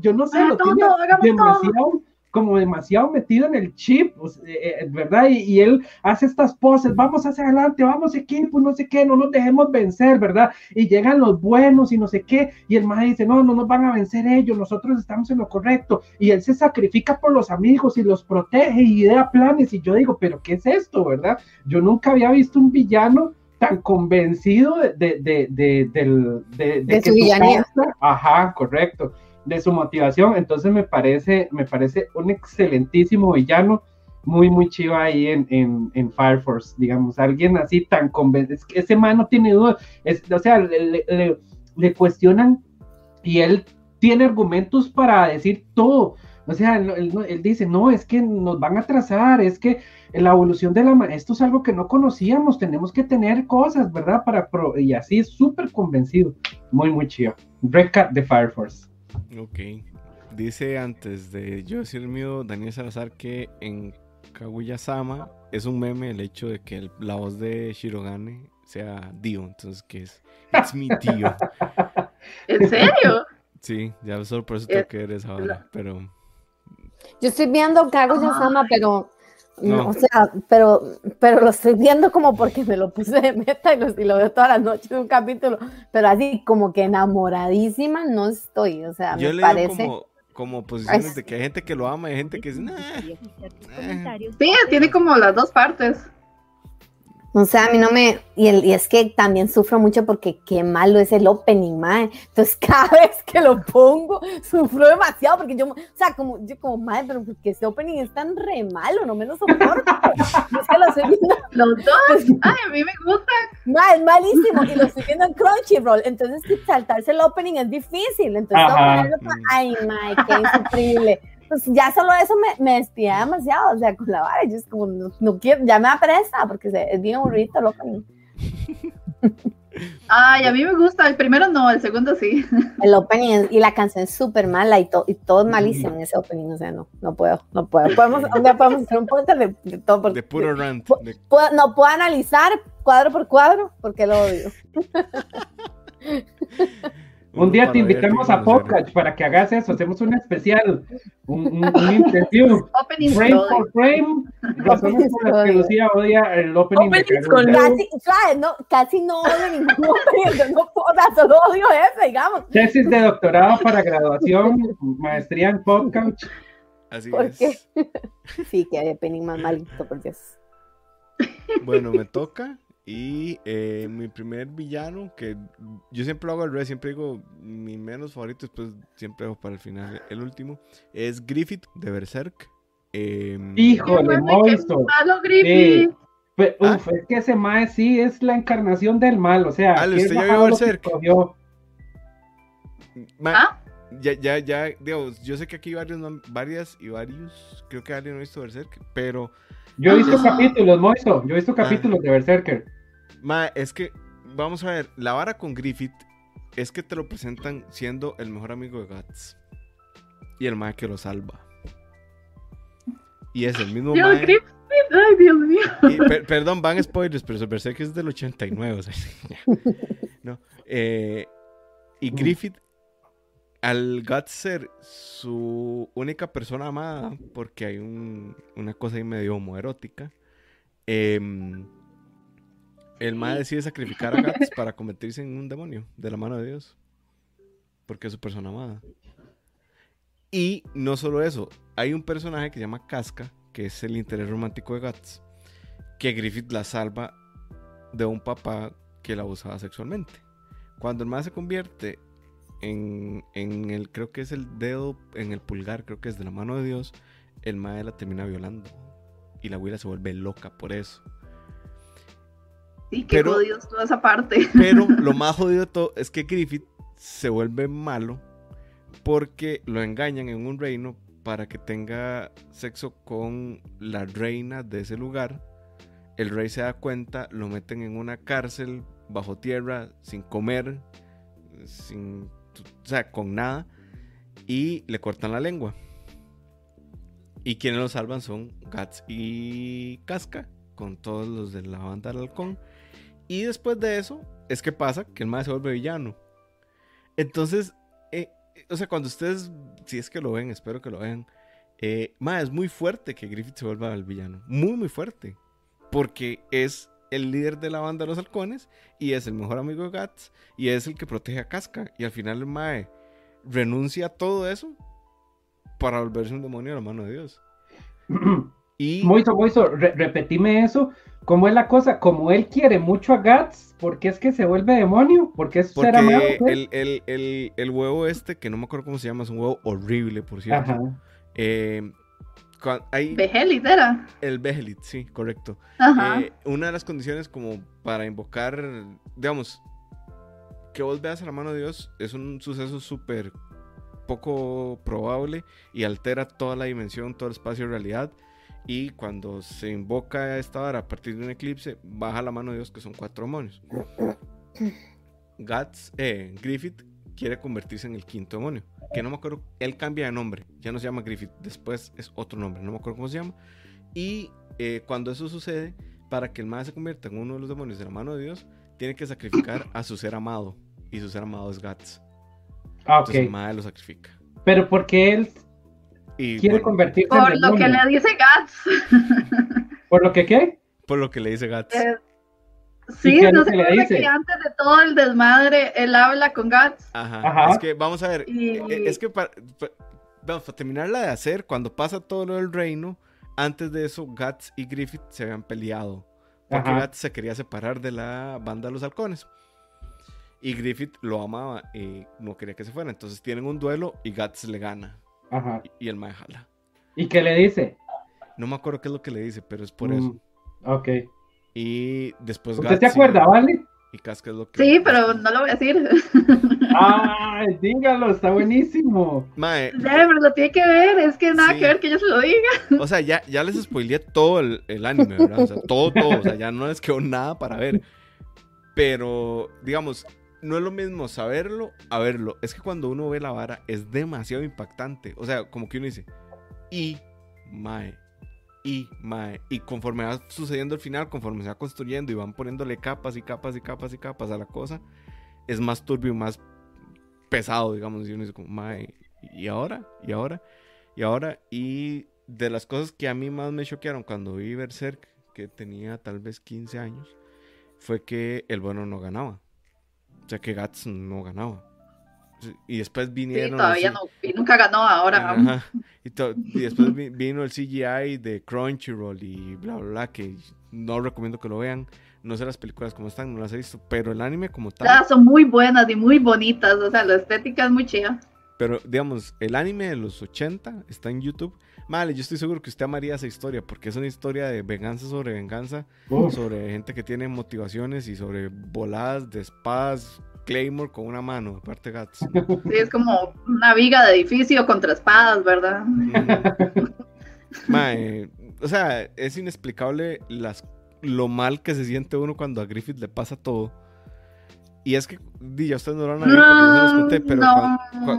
yo no sé, lo tiene demasiado como demasiado metido en el chip, pues, eh, eh, ¿verdad? Y, él hace estas poses, vamos hacia adelante, vamos equipo, no sé qué, no nos dejemos vencer, ¿verdad? Y llegan los buenos y no sé qué, y el más dice, no, no nos van a vencer ellos, nosotros estamos en lo correcto, y él se sacrifica por los amigos y los protege y idea planes, y yo digo, pero ¿qué es esto, verdad? Yo nunca había visto un villano tan convencido de, de, de, de, de su villanía. Ajá, correcto de su motivación. Entonces me parece, me parece un excelentísimo villano, muy, muy chivo ahí en, en, Fire Force, digamos, alguien así tan convencido, ese man tiene duda, o sea, le, le, cuestionan y él tiene argumentos para decir todo. O sea, él, dice, no, es que nos van a trazar, es que la evolución de la... Esto es algo que no conocíamos, tenemos que tener cosas, ¿verdad? Para y así es súper convencido. Muy, muy chido. Cat de Fire Force. Ok. Dice antes de yo decir el mío, Daniel Salazar, que en Kaguya-sama es un meme el hecho de que la voz de Shirogane sea Dio, entonces que es It's mi tío. ¿En serio? Sí, ya solo por eso tengo que ver esa ahora, pero... Yo estoy viendo Kaguya-sama, pero no. O sea, pero, pero lo estoy viendo como porque me lo puse de meta y lo, veo todas las noches un capítulo, pero así como que enamoradísima no estoy, o sea, me parece... Como, como posiciones de que hay gente que lo ama y hay gente que es... Nah, Sí, tiene como las dos partes. O sea, a mí no me. Y, el, y, es que también sufro mucho porque qué malo es el opening, madre. Entonces, cada vez que lo pongo, sufro demasiado porque yo, o sea, como, yo como, madre, pero porque ese opening es tan re malo, no me lo soporto. es que lo estoy viendo. Los dos, ay, a mí me gusta. Madre, es malísimo y lo estoy viendo en Crunchyroll. Entonces, saltarse el opening es difícil. Entonces, para, ay, madre, qué insufrible pues ya solo eso me, me despide demasiado, o sea, con la vara, yo es como, no, quiero, ya me apresa, porque es bien aburrido loco. Ay, a mí me gusta, el primero no, el segundo sí. El opening y la canción es súper mala y, y todo es malísimo en ese opening, o sea, no, no puedo, no puedo. Podemos, un día podemos hacer un podcast de, todo. Porque, de puro rant. no puedo analizar cuadro por cuadro porque lo odio. Un día te invitamos a podcast para que hagas eso, hacemos un especial, un, un, un interview. frame por frame, razones por las que Lucía odia el opening de casi, no, casi no odio ningún opening, no puedo, solo odio ese, digamos. Tesis de doctorado para graduación, maestría en podcast. Así es. sí, que hay opening más malito, por Dios. Bueno, me toca. Y eh, mi primer villano, que yo siempre lo hago al revés, siempre digo mi menos favorito, después siempre hago para el final el último, es Griffith de Berserk. Eh, Híjole, monstruo. Griffith. ¿Ah? uf, es que ese Mae sí es la encarnación del mal, o sea, Ale, usted ya vio Berserk. ¿Ah? Ya, ya, ya, digamos, yo sé que aquí varios, varias y varios, creo que alguien no ha visto Berserk, pero... Yo he visto capítulos, Moiso, yo he visto ah. capítulos de Berserker. Ma, es que, vamos a ver, la vara con Griffith es que te lo presentan siendo el mejor amigo de Guts. Y el mae que lo salva. Y es el mismo mae. Ay, Dios mío. perdón, van spoilers, pero el Berserk es del 89. O sea, no. Eh, y Griffith al Guts ser su única persona amada, porque hay una cosa ahí medio homoerótica, em, el Mae decide sacrificar a Guts para convertirse en un demonio de la mano de Dios, porque es su persona amada. Y no solo eso, hay un personaje que se llama Casca, que es el interés romántico de Guts, que Griffith la salva de un papá que la abusaba sexualmente. Cuando el Mae se convierte en, el, creo que es el dedo, en el pulgar, creo que es de la mano de Dios, el mae la termina violando. Y la abuela se vuelve loca por eso. Sí, qué jodidos toda esa parte. Pero lo más jodido de todo es que Griffith se vuelve malo porque lo engañan en un reino para que tenga sexo con la reina de ese lugar. El rey se da cuenta, lo meten en una cárcel bajo tierra, sin comer, sin o sea, con nada, y le cortan la lengua. Y quienes lo salvan son Gats y Casca, con todos los de la banda del halcón. Y después de eso, es que pasa que el más se vuelve villano. Entonces, eh, o sea, cuando ustedes, si es que lo ven, espero que lo vean, eh, es muy fuerte que Griffith se vuelva el villano. Muy, muy fuerte. Porque es el líder de la banda de los halcones y es el mejor amigo de Gats y es el que protege a Casca. Y al final el Mae renuncia a todo eso para volverse un demonio a la mano de Dios. y... Moiso, Moiso, repetime eso. ¿Cómo es la cosa? Como él quiere mucho a Gats, ¿por qué es que se vuelve demonio? ¿Por es Porque el, el, el, huevo este, que no me acuerdo cómo se llama, es un huevo horrible, por cierto. Eh, hay, Behelit era. El Behelit, sí, correcto. Eh, una de las condiciones como para invocar, digamos, que vos veas a la mano de Dios es un suceso súper poco probable y altera toda la dimensión, todo el espacio de realidad. Y cuando se invoca esta hora a partir de un eclipse, baja la mano de Dios, que son cuatro demonios. Guts, eh, Griffith quiere convertirse en el quinto demonio. Que no me acuerdo, él cambia de nombre, ya no se llama Griffith, después es otro nombre, no me acuerdo cómo se llama. Y eh, cuando eso sucede, para que el mal se convierta en uno de los demonios de la mano de Dios, tiene que sacrificar a su ser amado. Y su ser amado es Guts. Ah, ok. Entonces el lo sacrifica. Pero porque él quiere convertirse en Por lo que le dice Guts. ¿Por lo que qué? Por lo que le dice Guts. Eh, Sí, no se puede que antes de todo el desmadre él habla con Guts. Ajá. Es que vamos a ver, eh, es que para, terminarla de hacer, cuando pasa todo lo del reino, antes de eso Guts y Griffith se habían peleado. Porque Guts se quería separar de la banda de los halcones. Y Griffith lo amaba y no quería que se fuera. Entonces tienen un duelo y Guts le gana. Ajá. Y, el mae jala. ¿Y qué le dice? No me acuerdo qué es lo que le dice, pero es por mm, eso. Ok. Y después ¿Usted se acuerda, vale? Y Casca es lo que. Sí, pero no lo voy a decir. Ay, dígalo, está buenísimo. Mae. pero lo tiene que ver, es que nada que ver que yo se lo diga. O sea, ya, ya les spoileé todo el, el anime, ¿verdad? O sea, todo, todo. O sea, ya no les quedó nada para ver. Pero, digamos, no es lo mismo saberlo a verlo. Es que cuando uno ve la vara es demasiado impactante. O sea, como que uno dice, y, mae, y, y conforme va sucediendo el final, conforme se va construyendo y van poniéndole capas y capas y capas y capas a la cosa, es más turbio y más pesado, digamos. Y uno dice como, mae, ¿y ahora? ¿Y ahora? ¿Y ahora? Y de las cosas que a mí más me choquearon cuando vi Berserk, que tenía tal vez 15 años, fue que el bueno no ganaba. O sea, que Gats no ganaba. Y después vinieron. Sí, todavía no, y nunca ganó ahora. Y, después vino el CGI de Crunchyroll y bla, bla, bla, que no recomiendo que lo vean. No sé las películas como están, no las he visto, pero el anime como tal. son muy buenas y muy bonitas, o sea, la estética es muy chida. Pero digamos, el anime de los 80 está en YouTube. Vale, yo estoy seguro que usted amaría esa historia porque es una historia de venganza sobre venganza, sobre gente que tiene motivaciones y sobre voladas de espadas, Claymore con una mano, aparte Gats. Sí, es como una viga de edificio contra espadas, ¿verdad? o sea, es inexplicable las, lo mal que se siente uno cuando a Griffith le pasa todo. Y es que, ya ustedes no lo han no, pero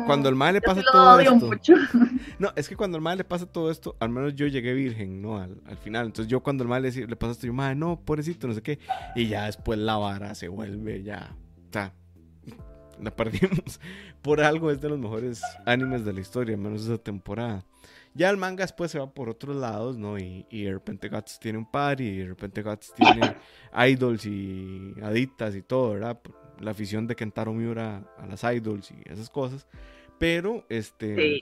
cuando, el mal le pasa todo esto. No, es que cuando el mal le pasa todo esto, al menos yo llegué virgen, ¿no? Al, final. Entonces yo cuando el mal le, le pasa esto, yo, madre, no, pobrecito, no sé qué. Y ya después la vara se vuelve ya. O sea, la perdimos. Por algo es de los mejores animes de la historia, al menos esa temporada. Ya el manga después se va por otros lados, ¿no? Y, y de repente Guts tiene un par y de repente Guts tiene idols y aditas y todo, ¿verdad? La afición de Kentaro Miura a las idols y esas cosas. Pero, este...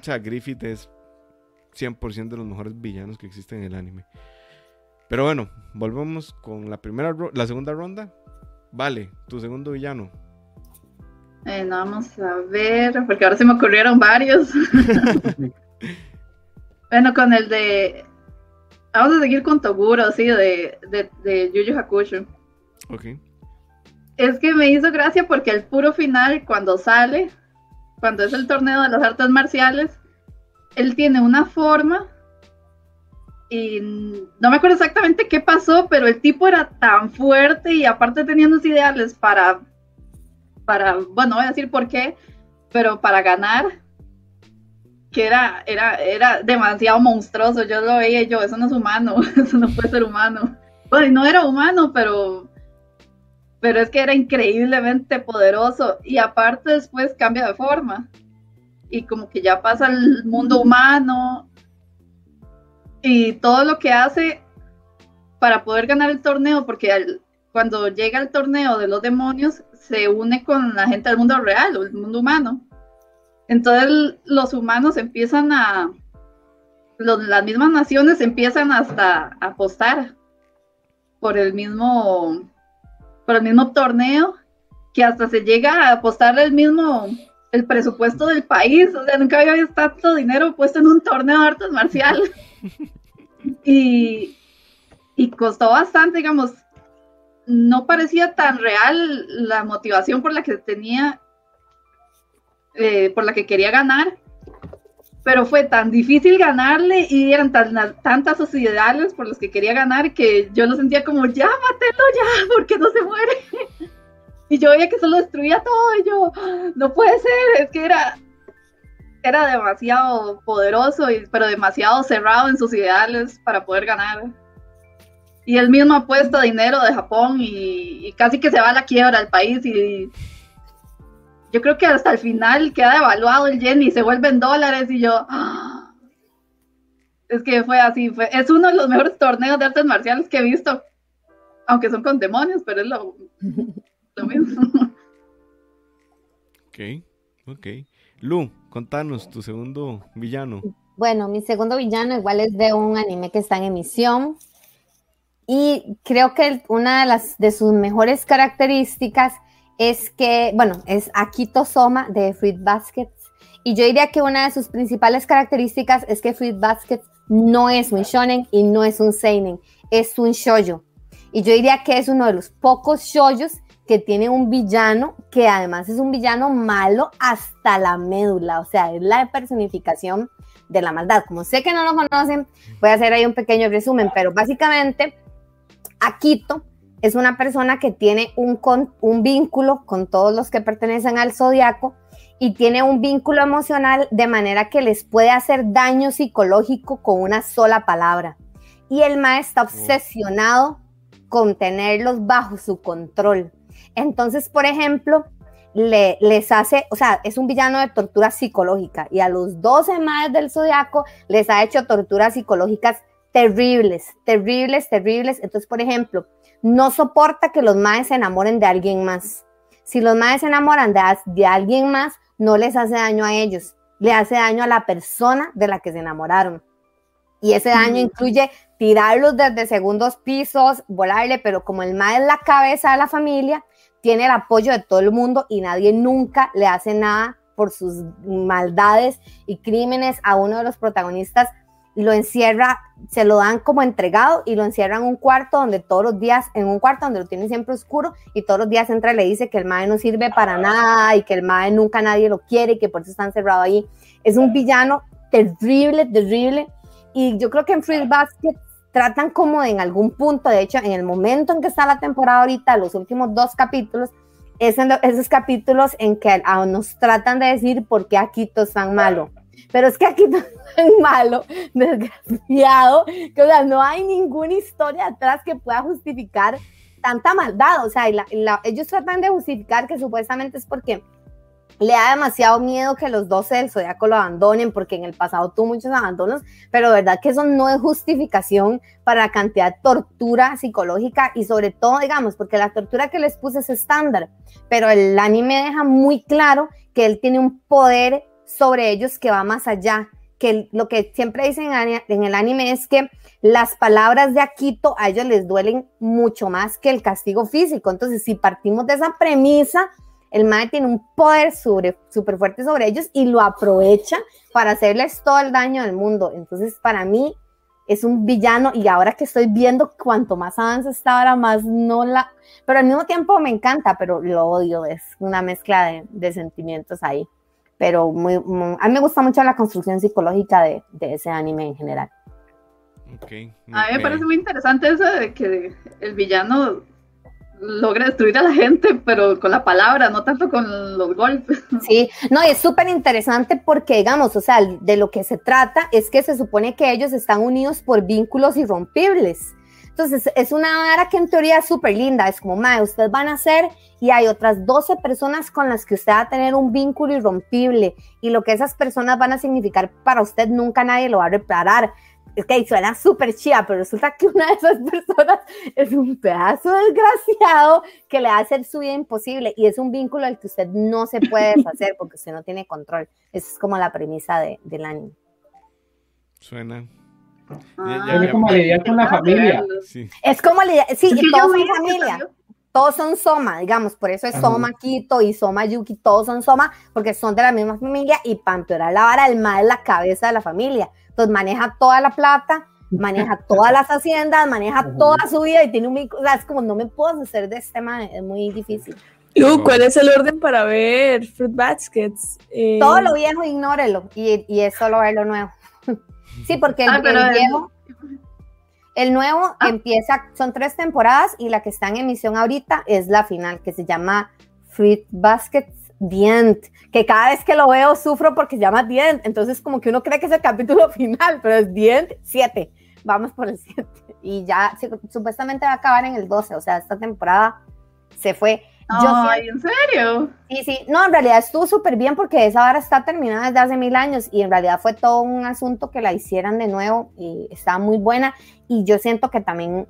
o sea, Griffith es 100% de los mejores villanos que existen en el anime. Pero bueno, volvemos con la primera, la segunda ronda. Vale, tu segundo villano. Eh, vamos a ver, porque ahora se me ocurrieron varios. bueno, con el de. Vamos a seguir con Toguro, sí, de, de, de Yu Hakusho. Ok. Es que me hizo gracia porque el puro final, cuando sale, cuando es el torneo de las artes marciales, él tiene una forma y no me acuerdo exactamente qué pasó, pero el tipo era tan fuerte y aparte tenía unos ideales para para, bueno, voy a decir por qué, pero para ganar, que era, era, era demasiado monstruoso. Yo lo veía yo, eso no es humano, eso no puede ser humano. Bueno, no era humano, pero, pero es que era increíblemente poderoso. Y aparte después cambia de forma. Y como que ya pasa al mundo humano. Y todo lo que hace para poder ganar el torneo, porque cuando llega el torneo de los demonios, se une con la gente del mundo real o el mundo humano. Entonces los humanos empiezan a, las mismas naciones empiezan hasta a apostar por el mismo, por el mismo torneo, que hasta se llega a apostar el mismo, el presupuesto del país, o sea, nunca había visto tanto dinero puesto en un torneo de artes marciales. y, y costó bastante, digamos, no parecía tan real la motivación por la que tenía, eh, por la que quería ganar, pero fue tan difícil ganarle y eran tantas sociedades por las que quería ganar que yo lo sentía como, ya, mátelo ya, porque no se muere. y yo veía que solo destruía todo y yo, no puede ser, es que era, era demasiado poderoso, y, pero demasiado cerrado en sus ideales para poder ganar y él mismo ha puesto dinero de Japón y, casi que se va a la quiebra al país y yo creo que hasta el final queda evaluado el yen y se vuelven dólares y yo ¡ah! es que fue así fue es uno de los mejores torneos de artes marciales que he visto. Aunque son con demonios pero es lo, lo mismo. Ok ok. Lu contanos tu segundo villano. Bueno mi segundo villano igual es de un anime que está en emisión. Y creo que una de, las, de sus mejores características es que, bueno, es Akito Soma de Fruit Baskets. Y yo diría que una de sus principales características es que Fruit Baskets no es un shonen y no es un seinen, es un shoyo. Y yo diría que es uno de los pocos shoyos que tiene un villano que además es un villano malo hasta la médula, o sea, es la personificación de la maldad. Como sé que no lo conocen, voy a hacer ahí un pequeño resumen, pero básicamente Akito es una persona que tiene un, un vínculo con todos los que pertenecen al zodiaco y tiene un vínculo emocional de manera que les puede hacer daño psicológico con una sola palabra. Y el ma está obsesionado con tenerlos bajo su control. Entonces, por ejemplo, le, les hace, o sea, es un villano de tortura psicológica y a los 12 más del zodiaco les ha hecho torturas psicológicas terribles, terribles, terribles. Entonces, por ejemplo, no soporta que los maes se enamoren de alguien más. Si los maes se enamoran de, de alguien más, no les hace daño a ellos, le hace daño a la persona de la que se enamoraron. Y ese daño incluye tirarlos desde segundos pisos, volarle, pero como el mae es la cabeza de la familia, tiene el apoyo de todo el mundo y nadie nunca le hace nada por sus maldades y crímenes a uno de los protagonistas, lo encierra, se lo dan como entregado y lo encierra en un cuarto donde todos los días, en un cuarto donde lo tiene siempre oscuro y todos los días entra y le dice que el mae no sirve para nada y que el mae nunca nadie lo quiere y que por eso está encerrado ahí. Es un villano terrible, terrible. Y yo creo que en Free Basket tratan como en algún punto, de hecho, en el momento en que está la temporada ahorita, los últimos dos capítulos, es en esos capítulos en que nos tratan de decir por qué Akito es tan malo. Pero es que Akito es tan malo, desgraciado, que o sea, no hay ninguna historia atrás que pueda justificar tanta maldad. O sea, ellos tratan de justificar que supuestamente es porque le da demasiado miedo que los 12 del zodiaco lo abandonen, porque en el pasado tuvo muchos abandonos, pero verdad que eso no es justificación para la cantidad de tortura psicológica y sobre todo, digamos, porque la tortura que les puse es estándar, pero el anime deja muy claro que él tiene un poder sobre ellos que va más allá, que lo que siempre dicen en el anime es que las palabras de Akito a ellos les duelen mucho más que el castigo físico. Entonces, si partimos de esa premisa, el mae tiene un poder súper fuerte sobre ellos y lo aprovecha para hacerles todo el daño del mundo. Entonces, para mí es un villano y ahora que estoy viendo cuanto más avanza esta hora, más no la... Pero al mismo tiempo me encanta, pero lo odio, es una mezcla de, sentimientos ahí. Pero muy, a mí me gusta mucho la construcción psicológica de, ese anime en general. A mí me parece muy interesante eso de que el villano logra destruir a la gente, pero con la palabra, no tanto con los golpes. Sí, no, y es súper interesante porque, digamos, o sea, de lo que se trata es que se supone que ellos están unidos por vínculos irrompibles. Entonces, es una vara que en teoría es súper linda, es como, madre, ustedes van a ser y hay otras 12 personas con las que usted va a tener un vínculo irrompible y lo que esas personas van a significar para usted nunca nadie lo va a reparar es que suena súper chida, pero resulta que una de esas personas es un pedazo desgraciado que le hace su vida imposible y es un vínculo al que usted no se puede deshacer porque usted no tiene control. Esa es como la premisa de, del anime. Suena. Ah, es como lidiar con la familia. Es como lidiar, sí, y todos son familia. Todos son Soma, digamos, por eso es Soma Kito y Soma Yuki, todos son Soma, porque son de la misma familia y para empeorar la vara, el mal es la cabeza de la familia maneja toda la plata, maneja todas las haciendas, maneja toda su vida y tiene un... O sea, es como no me puedo hacer de este man, es muy difícil. Lu, ¿cuál es el orden para ver Fruit Baskets? Eh, Todo lo viejo, ignórelo y, y es solo ver lo nuevo. sí, porque el, ah. El nuevo ah. empieza, son tres temporadas y la que está en emisión ahorita es la final, que se llama Fruit Baskets Dient, que cada vez que lo veo sufro porque se llama Dient, entonces como que uno cree que es el capítulo final, pero es Dient 7, vamos por el 7, y ya supuestamente va a acabar en el 12, o sea, esta temporada se fue. Ay, ¿en serio? Sí, sí, no, en realidad estuvo súper bien porque esa hora está terminada desde hace mil años y en realidad fue todo un asunto que la hicieran de nuevo y estaba muy buena y yo siento que también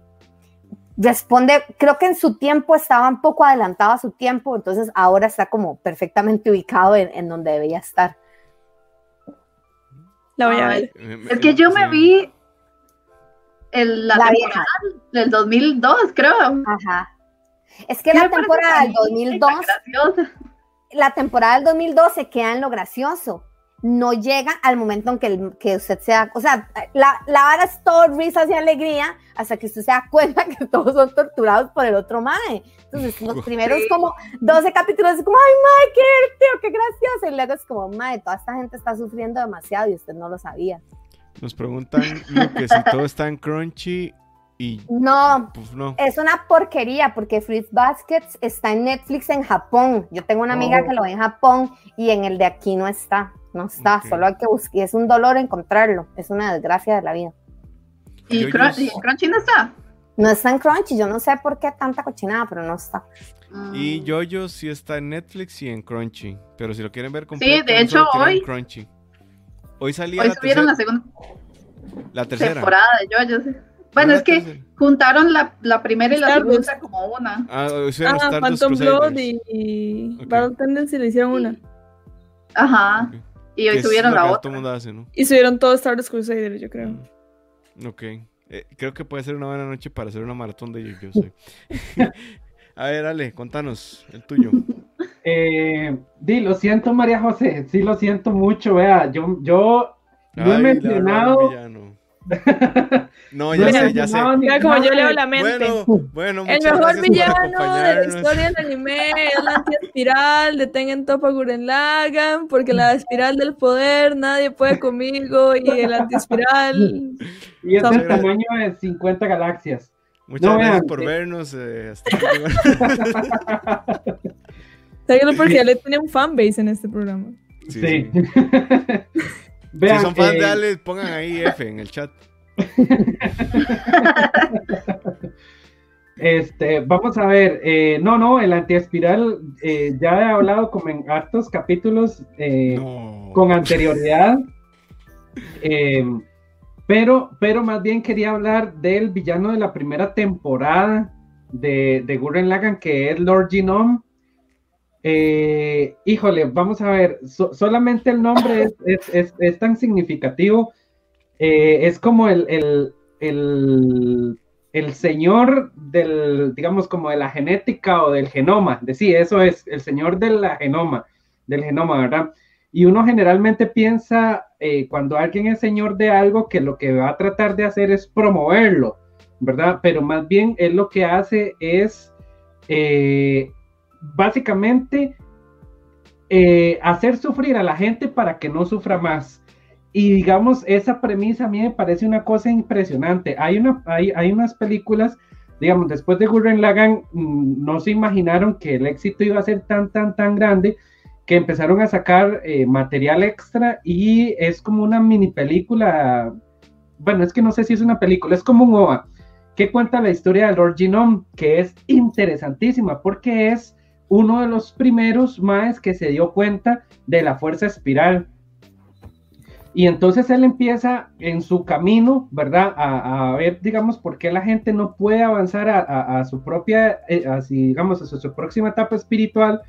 responde, creo que en su tiempo estaba un poco adelantado a su tiempo, entonces ahora está como perfectamente ubicado en, donde debía estar. La voy a ver. Es que yo me vi el, la, temporada del 2002, creo. Ajá. Es que la temporada del 2002, la temporada del 2002 se queda en lo gracioso no llega al momento en que, el, que usted se da, o sea, la, la vara es todo risas y alegría hasta que usted se da cuenta que todos son torturados por el otro mae. Entonces, los primeros como 12 capítulos es como, ay, mae, qué tío, qué gracioso. Y luego es como, mae, toda esta gente está sufriendo demasiado y usted no lo sabía. Nos preguntan que si todo está en Crunchy y... No, pues no, es una porquería porque Fruit Baskets está en Netflix en Japón. Yo tengo una amiga oh. que lo ve en Japón y en el de aquí no está. No está, solo hay que buscar. Es un dolor encontrarlo. Es una desgracia de la vida. ¿Y, Crunchy no está? No está en Crunchy. Yo no sé por qué tanta cochinada, pero no está. Y Jojo sí está en Netflix y en Crunchy. Pero si lo quieren ver completo, sí, de hecho, hoy. Crunchy. Hoy salía hoy la, tercera, la segunda la tercera temporada de Jojo. Bueno, es que juntaron la, la, primera y la segunda como una. Ah, ah Phantom Blood y okay. Battle Tendency le hicieron una. Ajá. Y hoy subieron la otra. Y subieron todo Stardust Crusader, yo creo. Mm, ok. Eh, creo que puede ser una buena noche para hacer una maratón de yo, yo soy. A ver, Ale, contanos el tuyo. Eh, di, lo siento, María José, sí lo siento mucho, vea, yo, yo no he mencionado... No, ya sé, ya sé. como yo leo la mente. Bueno, El mejor villano de la historia del anime es la anti-espiral de Tengen Topa Guren Lagan, porque la espiral del poder, nadie puede conmigo, y el anti-espiral. Y es del tamaño de 50 galaxias. Muchas gracias por vernos. Eh, porque ya le tenía un fanbase en este programa. Sí. sí. Si son fans de eh, Alex, pongan ahí F en el chat. Este, vamos a ver, eh, no, no, el antiespiral eh, ya he hablado como en hartos capítulos eh, con anterioridad, pero, pero más bien quería hablar del villano de la primera temporada de, de Gurren Lagann, que es Lord Genome. Híjole, vamos a ver, solamente el nombre es tan significativo eh, es como el, el, señor del, digamos, como de la genética o del genoma, de sí, eso es, el señor de la genoma, del genoma, ¿verdad? Y uno generalmente piensa, eh, cuando alguien es señor de algo, que lo que va a tratar de hacer es promoverlo, ¿verdad? Pero más bien él lo que hace es, eh, básicamente, hacer sufrir a la gente para que no sufra más. Y digamos, esa premisa a mí me parece una cosa impresionante. Hay, una, hay, hay unas películas, digamos, después de Gurren Lagan, mm, no se imaginaron que el éxito iba a ser tan, tan, tan grande que empezaron a sacar eh, material extra y es como una mini película. Bueno, es que no sé si es una película, es como un OVA que cuenta la historia de Lord Genome, que es interesantísima porque es uno de los primeros más que se dio cuenta de la fuerza espiral y entonces él empieza en su camino, ¿verdad? A, ver, digamos, por qué la gente no puede avanzar a, su propia, eh, digamos, a su, próxima etapa espiritual.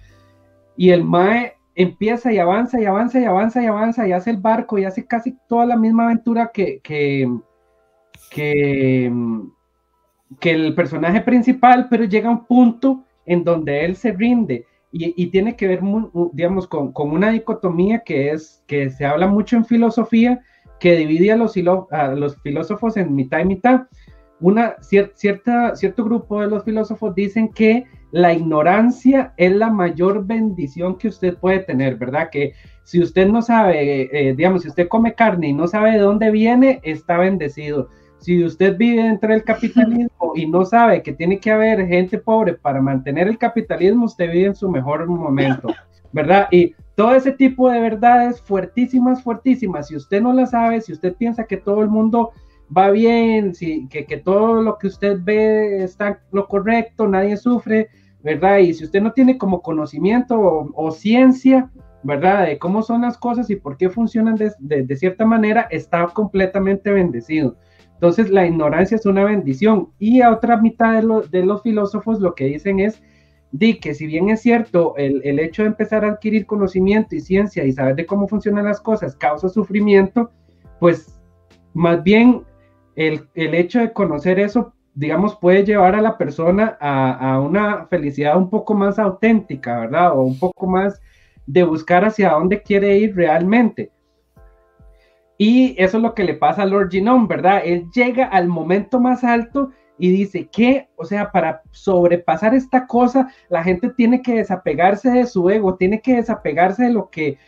Y el Mae empieza y avanza y avanza y avanza y avanza y hace el barco y hace casi toda la misma aventura que, que, que, que el personaje principal, pero llega a un punto en donde él se rinde y, tiene que ver, digamos, con, una dicotomía que es que se habla mucho en filosofía, que divide a los, a los filósofos en mitad y mitad. Una cierta, cierto grupo de los filósofos dicen que la ignorancia es la mayor bendición que usted puede tener, ¿verdad? Que si usted no sabe, eh, digamos, si usted come carne y no sabe de dónde viene, está bendecido si usted vive dentro del capitalismo y no sabe que tiene que haber gente pobre para mantener el capitalismo, usted vive en su mejor momento, ¿verdad? Y todo ese tipo de verdades fuertísimas, fuertísimas, si usted no las sabe, si usted piensa que todo el mundo va bien, si, que, todo lo que usted ve está lo correcto, nadie sufre, ¿verdad? Y si usted no tiene como conocimiento o, ciencia, ¿verdad? De cómo son las cosas y por qué funcionan de, de cierta manera, está completamente bendecido. Entonces la ignorancia es una bendición. Y a otra mitad de, los filósofos lo que dicen es di que si bien es cierto el, hecho de empezar a adquirir conocimiento y ciencia y saber de cómo funcionan las cosas causa sufrimiento, pues más bien el, hecho de conocer eso, digamos, puede llevar a la persona a, a, una felicidad un poco más auténtica, ¿verdad? O un poco más de buscar hacia dónde quiere ir realmente. Y eso es lo que le pasa a Lord Genome, ¿verdad? Él llega al momento más alto y dice que, o sea, para sobrepasar esta cosa, la gente tiene que desapegarse de su ego, tiene que desapegarse de lo que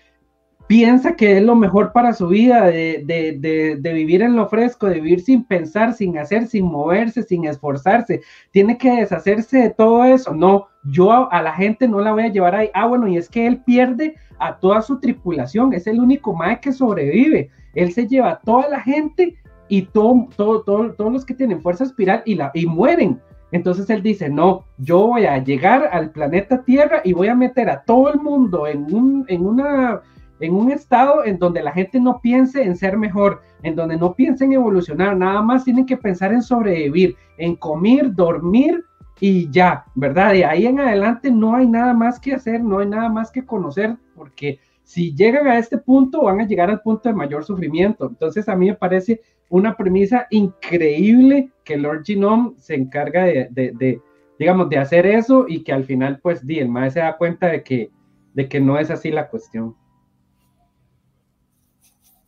piensa que es lo mejor para su vida, de, vivir en lo fresco, de vivir sin pensar, sin hacer, sin moverse, sin esforzarse. Tiene que deshacerse de todo eso. No, yo a, la gente no la voy a llevar ahí. Ah, bueno, y es que él pierde a toda su tripulación, es el único mae que sobrevive. Él se lleva a toda la gente y todo, todo, todos los que tienen fuerza espiral y, la, y mueren. Entonces él dice, no, yo voy a llegar al planeta Tierra y voy a meter a todo el mundo en un, en una, en un estado en donde la gente no piense en ser mejor, en donde no piense en evolucionar, nada más tienen que pensar en sobrevivir, en comer, dormir y ya, ¿verdad? De ahí en adelante no hay nada más que hacer, no hay nada más que conocer, porque si llegan a este punto, van a llegar al punto de mayor sufrimiento. Entonces, a mí me parece una premisa increíble que Lord Genome se encarga de, digamos, de hacer eso y que al final, pues, di, el se da cuenta de que, de que no es así la cuestión.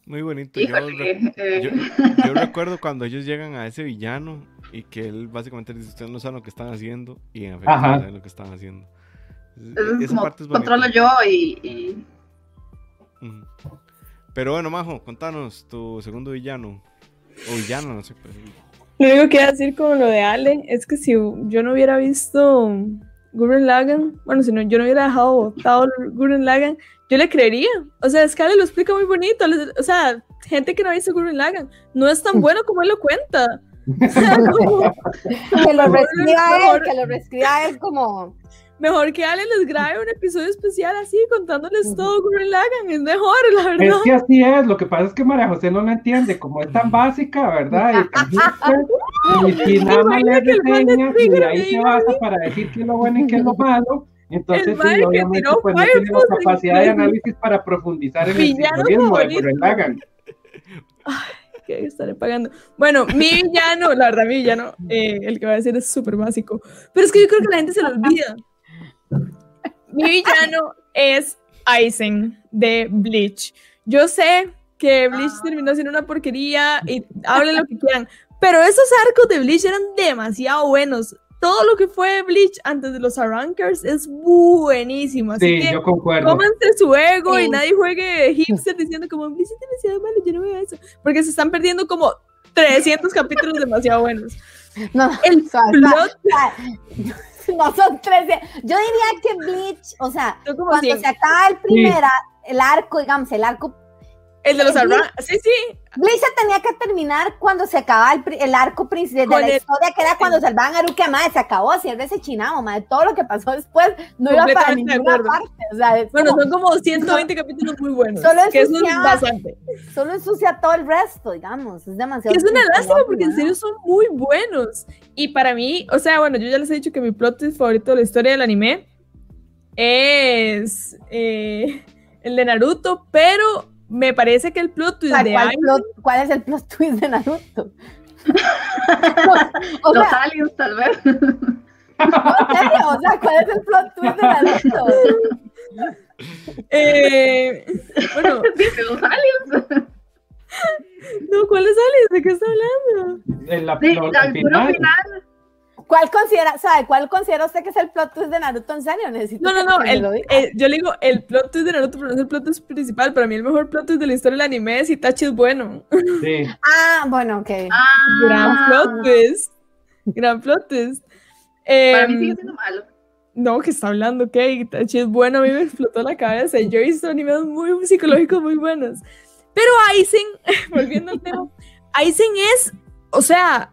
Muy bonito. Yo, eh. recuerdo cuando ellos llegan a ese villano y que él básicamente dice, ustedes no saben lo que están haciendo y en efecto no saben lo que están haciendo. Esa parte es controlo yo y... Pero bueno, Majo, contanos tu segundo villano. O villano, no sé. Lo único que iba a decir con lo de Ale es que si yo no hubiera visto Gurren Lagan, bueno, si no, yo no hubiera dejado votado Gurren Lagan, yo le creería. O sea, es que Ale lo explica muy bonito. O sea, gente que no ha visto Gurren Lagan, no es tan bueno como él lo cuenta. que lo reescriba él, que lo reescriba él como Mejor que Ale les grabe un episodio especial así, contándoles todo Gurren Lagan, es mejor, la verdad. Es que así es, lo que pasa es que María José no lo entiende, como es tan básica, ¿verdad? Y, y, nada más le reseña y ahí se basa para decir qué es lo bueno y qué es lo malo. Entonces, sí, obviamente, pues no tiene la capacidad de análisis para profundizar en el simbolismo de Lagan. Ay que estaré pagando. Bueno, mi villano, la verdad, mi villano, eh, el que voy a decir es súper básico. Pero es que yo creo que la gente se lo olvida. Mi villano es Aizen de Bleach. Yo sé que Bleach ah. terminó siendo una porquería y hablen lo que quieran, pero esos arcos de Bleach eran demasiado buenos. Todo lo que fue Bleach antes de los Arrankers es buenísimo. Así sí, yo concuerdo. Cómense su ego y nadie juegue hipster diciendo como Bleach es demasiado malo, yo no veo eso. Porque se están perdiendo como 300 capítulos demasiado buenos. No, el plot... no son 13. Yo diría que Bleach, o sea, cuando se acaba el primer, el arco, digamos, el arco el de los Arran, sí, sí. Se tenía que terminar cuando se acaba el, el arco principal de la historia, que era cuando salvaban a Haruki madre, se acabó, de ese chinamo, madre, todo lo que pasó después no iba para ninguna parte. O sea, bueno, son como 120 capítulos muy buenos, solo que eso es bastante. Solo ensucia todo el resto, digamos, es demasiado. es una lástima, porque en serio son muy buenos. Y para mí, o sea, bueno, yo ya les he dicho que mi plot favorito de la historia del anime es eh, el de Naruto, pero me parece que el plot twist de ¿cuál, ¿Cuál es el plot twist de Naruto? Los aliens, tal vez. O sea, ¿cuál es el plot twist de Naruto? eh, bueno, dice los aliens. No, ¿cuáles aliens? ¿De qué está hablando? En la, sí, al final. final ¿Cuál considera, sabe, cuál considera usted que es el plot twist de Naruto en serio? Necesito no, no, no, yo le digo el plot twist de Naruto, pero no es el plot twist principal. Para mí el mejor plot twist de la historia del anime es Itachi es bueno. Sí. ah, bueno, ok. Ah, Gran plot twist. Gran plot twist. Para mí em, sigue siendo malo. No, que está hablando, que Itachi es bueno, a mí me explotó la cabeza. Yo he visto animes muy psicológicos muy buenos. Pero Aizen, volviendo al tema, Aizen es, o sea,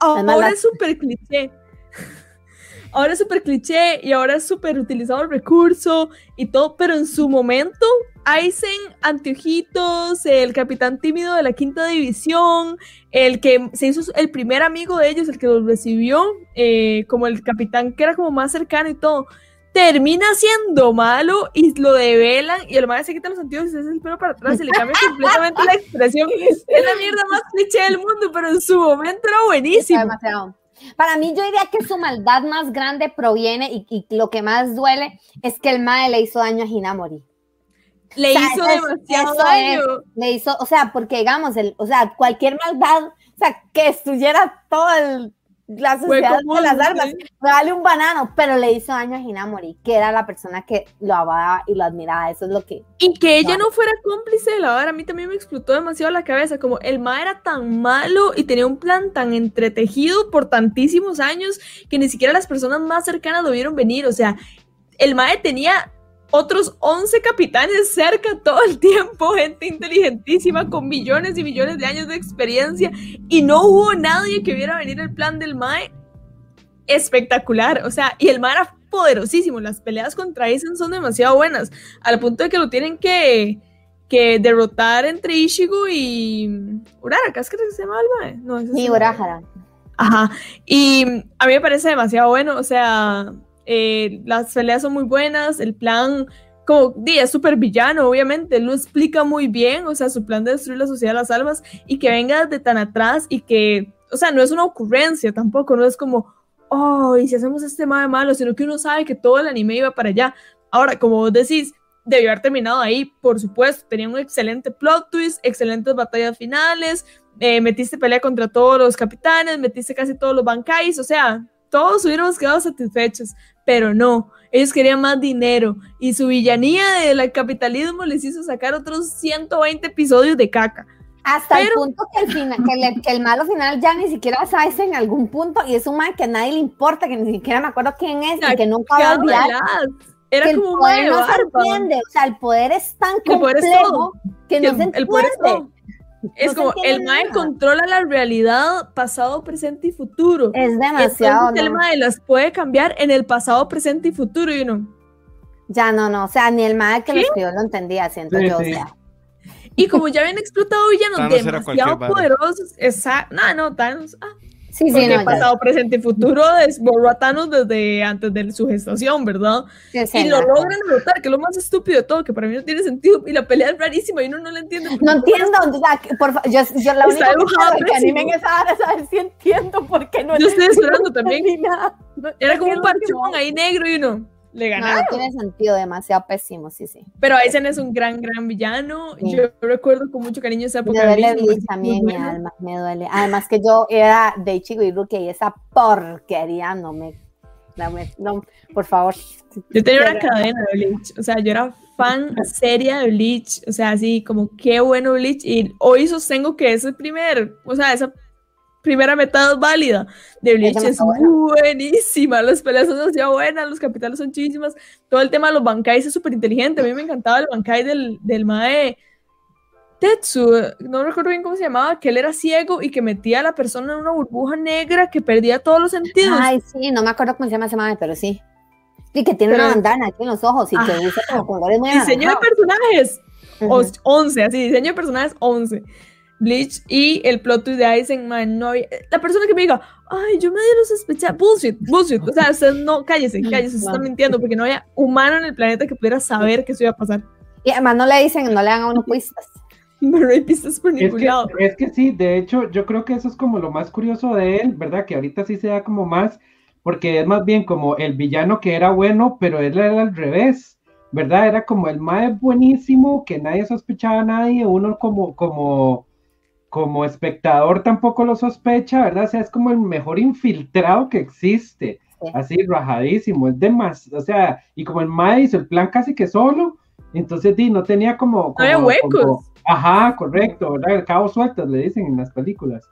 ahora es súper cliché. Ahora es súper cliché y ahora es súper utilizado el recurso y todo, pero en su momento, Aizen, Anteojitos, el capitán tímido de la quinta división, el que se hizo el primer amigo de ellos, el que los recibió, eh, como el capitán que era como más cercano y todo termina siendo malo y lo develan y el madre se quita los sentidos y se hace el pelo para atrás y le cambia completamente la expresión. Es la mierda más cliché del mundo, pero en su momento era buenísimo. Para mí yo diría que su maldad más grande proviene y, lo que más duele es que el madre le hizo daño a Hinamori. Le hizo demasiado daño. le hizo, o sea, porque digamos, el, o sea, cualquier maldad, o sea, que destruyera todo el la sociedad de las armas, dale un banano, pero le hizo daño a Hinamori, que era la persona que lo amaba y lo admiraba, eso es lo que... Y que ella no fuera cómplice de la verdad, a mí también me explotó demasiado la cabeza, como el Ma era tan malo y tenía un plan tan entretejido por tantísimos años que ni siquiera las personas más cercanas lo vieron venir, o sea, el Mae tenía otros 11 capitanes cerca todo el tiempo, gente inteligentísima con millones y millones de años de experiencia y no hubo nadie que viera venir el plan del Mae. Espectacular, o sea, y el Mae era poderosísimo, las peleas contra Aizen son demasiado buenas, al punto de que lo tienen que, que derrotar entre Ishigo y Uraraka, ¿es que se llama el Mae? No, sí, Urahara. Ajá, y a mí me parece demasiado bueno, o sea, eh, las peleas son muy buenas, el plan, como di, es súper villano, obviamente, lo explica muy bien, o sea, su plan de destruir la sociedad de las almas y que venga de tan atrás y que, o sea, no es una ocurrencia tampoco, no es como, oh, y si hacemos este mae malo, sino que uno sabe que todo el anime iba para allá. Ahora, como vos decís, debió haber terminado ahí, por supuesto, tenía un excelente plot twist, excelentes batallas finales, eh, metiste pelea contra todos los capitanes, metiste casi todos los bancais, o sea, todos hubiéramos quedado satisfechos, pero no, ellos querían más dinero y su villanía del capitalismo les hizo sacar otros 120 episodios de caca. Hasta el punto que el, final, que, el, malo final ya ni siquiera sabes en algún punto y es un mal que a nadie le importa, que ni siquiera me acuerdo quién es y que nunca va a olvidar. Era como el poder no se entiende, o sea, el poder es tan complejo que no se entiende. El poder es como el MAE controla la realidad pasado, presente y futuro. Es demasiado. el MAE las puede cambiar en el pasado, presente y futuro, y uno. Ya no, no, o sea, ni el MAE que lo escribió lo entendía, siento yo, o sea. Y como ya habían explotado villanos demasiado poderosos, esa, no, no, Thanos, ah, Sí, sí, no, pasado, presente y futuro desborró a Thanos desde antes de su gestación, ¿verdad? y lo logran notar, que es lo más estúpido de todo, que para mí no tiene sentido, y la pelea es rarísima y uno no la entiende. No entiendo, o sea, por yo, yo la única que animen esa hora saber si entiendo por qué no Yo estoy esperando también. Era como un parchón ahí negro y uno le ganaron. No, tiene sentido, demasiado pésimo, sí, sí. Pero Aizen es un gran, gran villano. Yo recuerdo con mucho cariño esa época. Me duele Bleach también, mi alma, me duele. Además que yo era de Ichigo y Ruki y esa porquería no me, no por favor. Yo tenía una cadena de Bleach, o sea, yo era fan seria de Bleach, o sea, así como qué bueno Bleach y hoy sostengo que es el primer, o sea, esa primera metad válida de Bleach es buenísima, las peleas son demasiado buenas, los capitales son chísimas, todo el tema de los bancais es súper inteligente, a mí me encantaba el bancai del, del mae Tetsu, no recuerdo bien cómo se llamaba, que él era ciego y que metía a la persona en una burbuja negra que perdía todos los sentidos. Ay, sí, no me acuerdo cómo se llama ese mae, pero sí. Y que tiene una bandana aquí en los ojos y que usa como colores muy Diseño de personajes, 11, así, diseño de personajes 11. Bleach y el plot twist de Aizenman no La persona que me diga, ay, yo me dieron sospecha, bullshit, bullshit. O sea, usted no, cállese, cállese, se está mintiendo porque no había humano en el planeta que pudiera saber que eso iba a pasar. Y además no le dicen, no le dan a uno pistas. no hay pistas por ningún es que, lado. Es que sí, de hecho, yo creo que eso es como lo más curioso de él, ¿verdad? Que ahorita sí se da como más, porque es más bien como el villano que era bueno, pero él era al revés. ¿Verdad? Era como el más buenísimo, que nadie sospechaba a nadie, uno como, como, como espectador tampoco lo sospecha, ¿verdad? O sea, es como el mejor infiltrado que existe, así rajadísimo, es demasiado, o sea, y como el Mae hizo el plan casi que solo, entonces di, no tenía como... como huecos. ajá, correcto, ¿verdad? El cabo suelto, le dicen en las películas.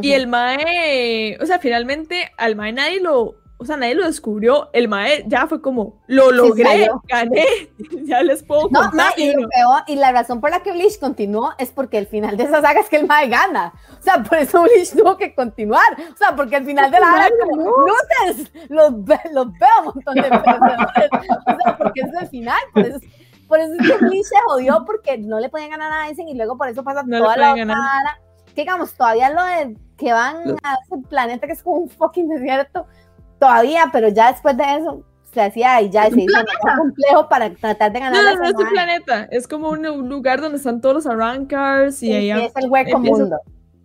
Y el Mae, o sea, finalmente al Mae nadie lo, o sea, nadie lo descubrió, el mae ya fue como, lo logré, gané, ya les puedo no, contar. y, y la razón por la que Bleach continuó es porque el final de esa saga es que el mae gana. O sea, por eso Bleach tuvo que continuar. O sea, porque al final de la saga, como, luces, los, los veo un montón de veces. O sea, porque es el final, por eso, por eso es que Bleach se jodió porque no le podían ganar a Aizen y luego por eso pasa toda la otra digamos, todavía lo de que van a ese planeta que es como un fucking desierto, todavía, pero ya después de eso se hacía y ya se hizo complejo para tratar de ganar. No, no, no es un planeta, es como un, lugar donde están todos los arrancars y sí, ahí es el hueco mundo.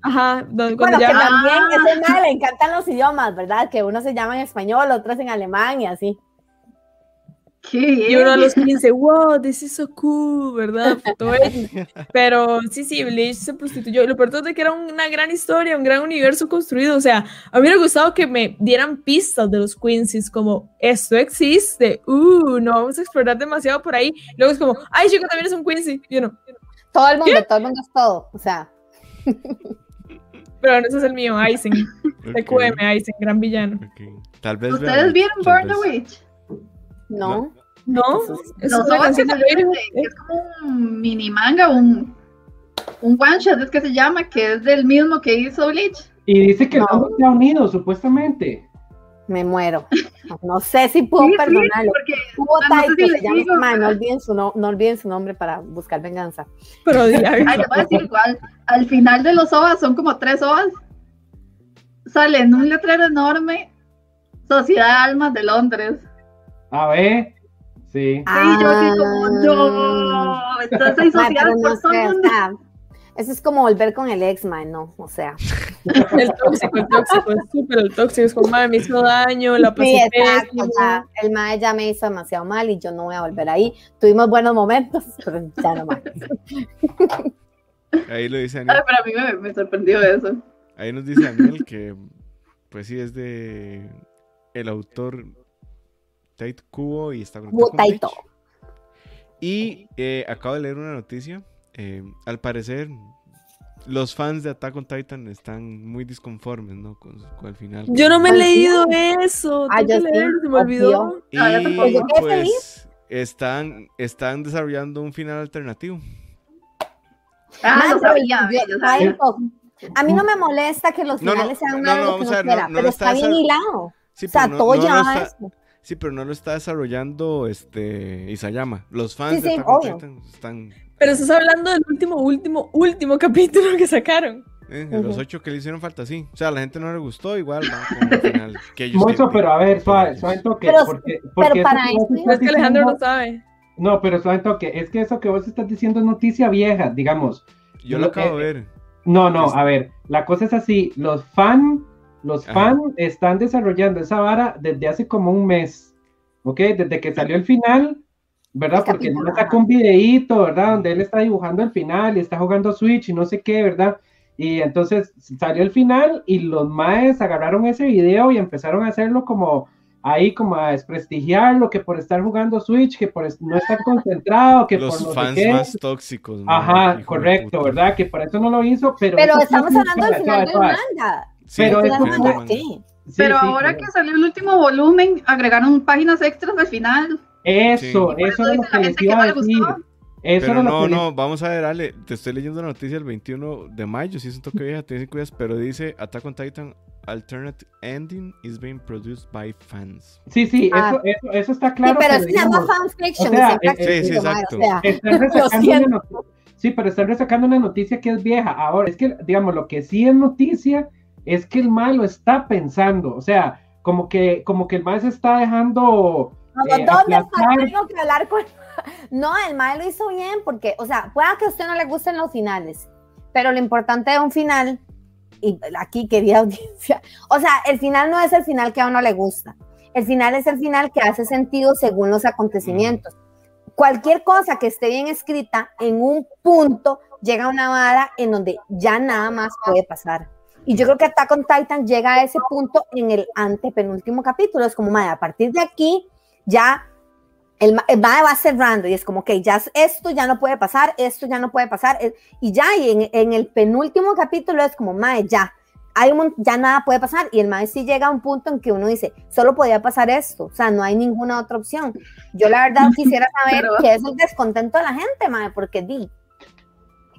Ajá, donde, bueno, que también ese mal le encantan los idiomas, ¿verdad? Que uno se llama en español, otros en alemán y así. Y uno de los 15, wow, this is so cool, ¿verdad? Pero sí, sí, Bleach se prostituyó. Y lo peor es que era una gran historia, un gran universo construido. O sea, a mí me hubiera gustado que me dieran pistas de los Quincy's, como esto existe, uh, no vamos a explorar demasiado por ahí. Luego es como, ay, chico, también es un Quincy. Y uno, todo el mundo, todo el mundo es todo, o sea. Pero no, ese es el mío, Aizen. TQM, Aizen, gran villano. Tal vez ¿Ustedes vieron Burn the Witch? No. No, es, una canción de es como un mini manga, un, un one shot, es que se llama, que es del mismo que hizo Bleach. Y dice que no, se ha unido, supuestamente. Me muero. No sé si puedo perdonarlo. Hubo no, que se llama, no, olviden su no, no olviden su nombre para buscar venganza. Pero Ay, voy a decir igual, al final de los OVAs, son como tres OVAs, sale en un letrero enorme, Sociedad de Almas de Londres. A ver. Sí. Ah, yo así como, no. Entonces, social por todo Eso es como volver con el ex, man, no, o sea. el tóxico, el tóxico, es súper el tóxico, es como, madre, me hizo daño, la pasé sí, exacto, ya, el mae ya me hizo demasiado mal y yo no voy a volver ahí. Tuvimos buenos momentos, pero ya no más. Ahí lo dice Daniel. Ay, para mí me, me, sorprendió eso. Ahí nos dice Daniel que, pues sí, es de el autor Tate Kubo y está con Taito. Y eh, acabo de leer una noticia eh, al parecer, los fans de Attack on Titan están muy disconformes, ¿no? Con, el final. Yo no me he leído eso. Ah, se me olvidó. Y pues están, están desarrollando un final alternativo. Ah, no sabía, A mí no me molesta que los finales sean no, no, no, no, pero está, bien hilado. Sí, o sea, todo ya Sí, pero no lo está desarrollando este Isayama. Los fans de Titan están pero estás hablando del último, último, último capítulo que sacaron. Eh, los ocho que le hicieron falta, sí. O sea, a la gente no le gustó, igual final. Mucho, pero a ver, suave, suave toque. Pero, porque, porque pero para eso. es que Alejandro no sabe. No, pero suave toque. Es que eso que vos estás diciendo es noticia vieja, digamos. Yo lo acabo de ver. No, no, a ver. La cosa es así. Los fans, los fans están desarrollando esa vara desde hace como un mes. ¿Ok? Desde que salió el final ¿verdad? Porque no sacó un videíto, ¿verdad? Donde él está dibujando el final y está jugando Switch y no sé qué, ¿verdad? Y entonces salió el final y los maes agarraron ese video y empezaron a hacerlo como ahí como a desprestigiarlo, que por estar jugando Switch, que por no estar concentrado, que los por no fans más tóxicos. Ajá, correcto, ¿verdad? Que por eso no lo hizo, pero... Pero estamos hablando del final del manga. Pero pero ahora que salió el último volumen, agregaron páginas extras al final. Eso, eso es lo que les iba a decir. Eso pero no, no, vamos a ver, Ale, te estoy leyendo la noticia el 21 de mayo, si es un toque vieja, tiene 5 días, pero dice Attack on Titan Alternate Ending is being produced by fans. Sí, sí, ah. eso, eso, eso, está claro. Sí, pero, se llama fanfiction. O sea, eh, sí, sí, exacto. sí, pero están resacando una noticia que es vieja. Ahora, es que, digamos, lo que sí es noticia es que el malo está pensando, o sea, como que, como que el mal se está dejando eh, ¿Dónde está que hablar con.? No, el mae lo hizo bien porque, o sea, pueda que a usted no le gusten los finales, pero lo importante de un final, y aquí querida audiencia, o sea, el final no es el final que a uno le gusta. El final es el final que hace sentido según los acontecimientos. Cualquier cosa que esté bien escrita, en un punto llega a una vara en donde ya nada más puede pasar. Y yo creo que Attack on Titan llega a ese punto en el antepenúltimo capítulo. Es como, madre, a partir de aquí ya el, el va cerrando y es como que ya esto ya no puede pasar, esto ya no puede pasar, y ya, y en, en el penúltimo capítulo es como, mae, ya, hay un, ya nada puede pasar, y el mae sí llega a un punto en que uno dice, solo podía pasar esto, o sea, no hay ninguna otra opción. Yo la verdad quisiera saber qué es el descontento de la gente, mae, porque di,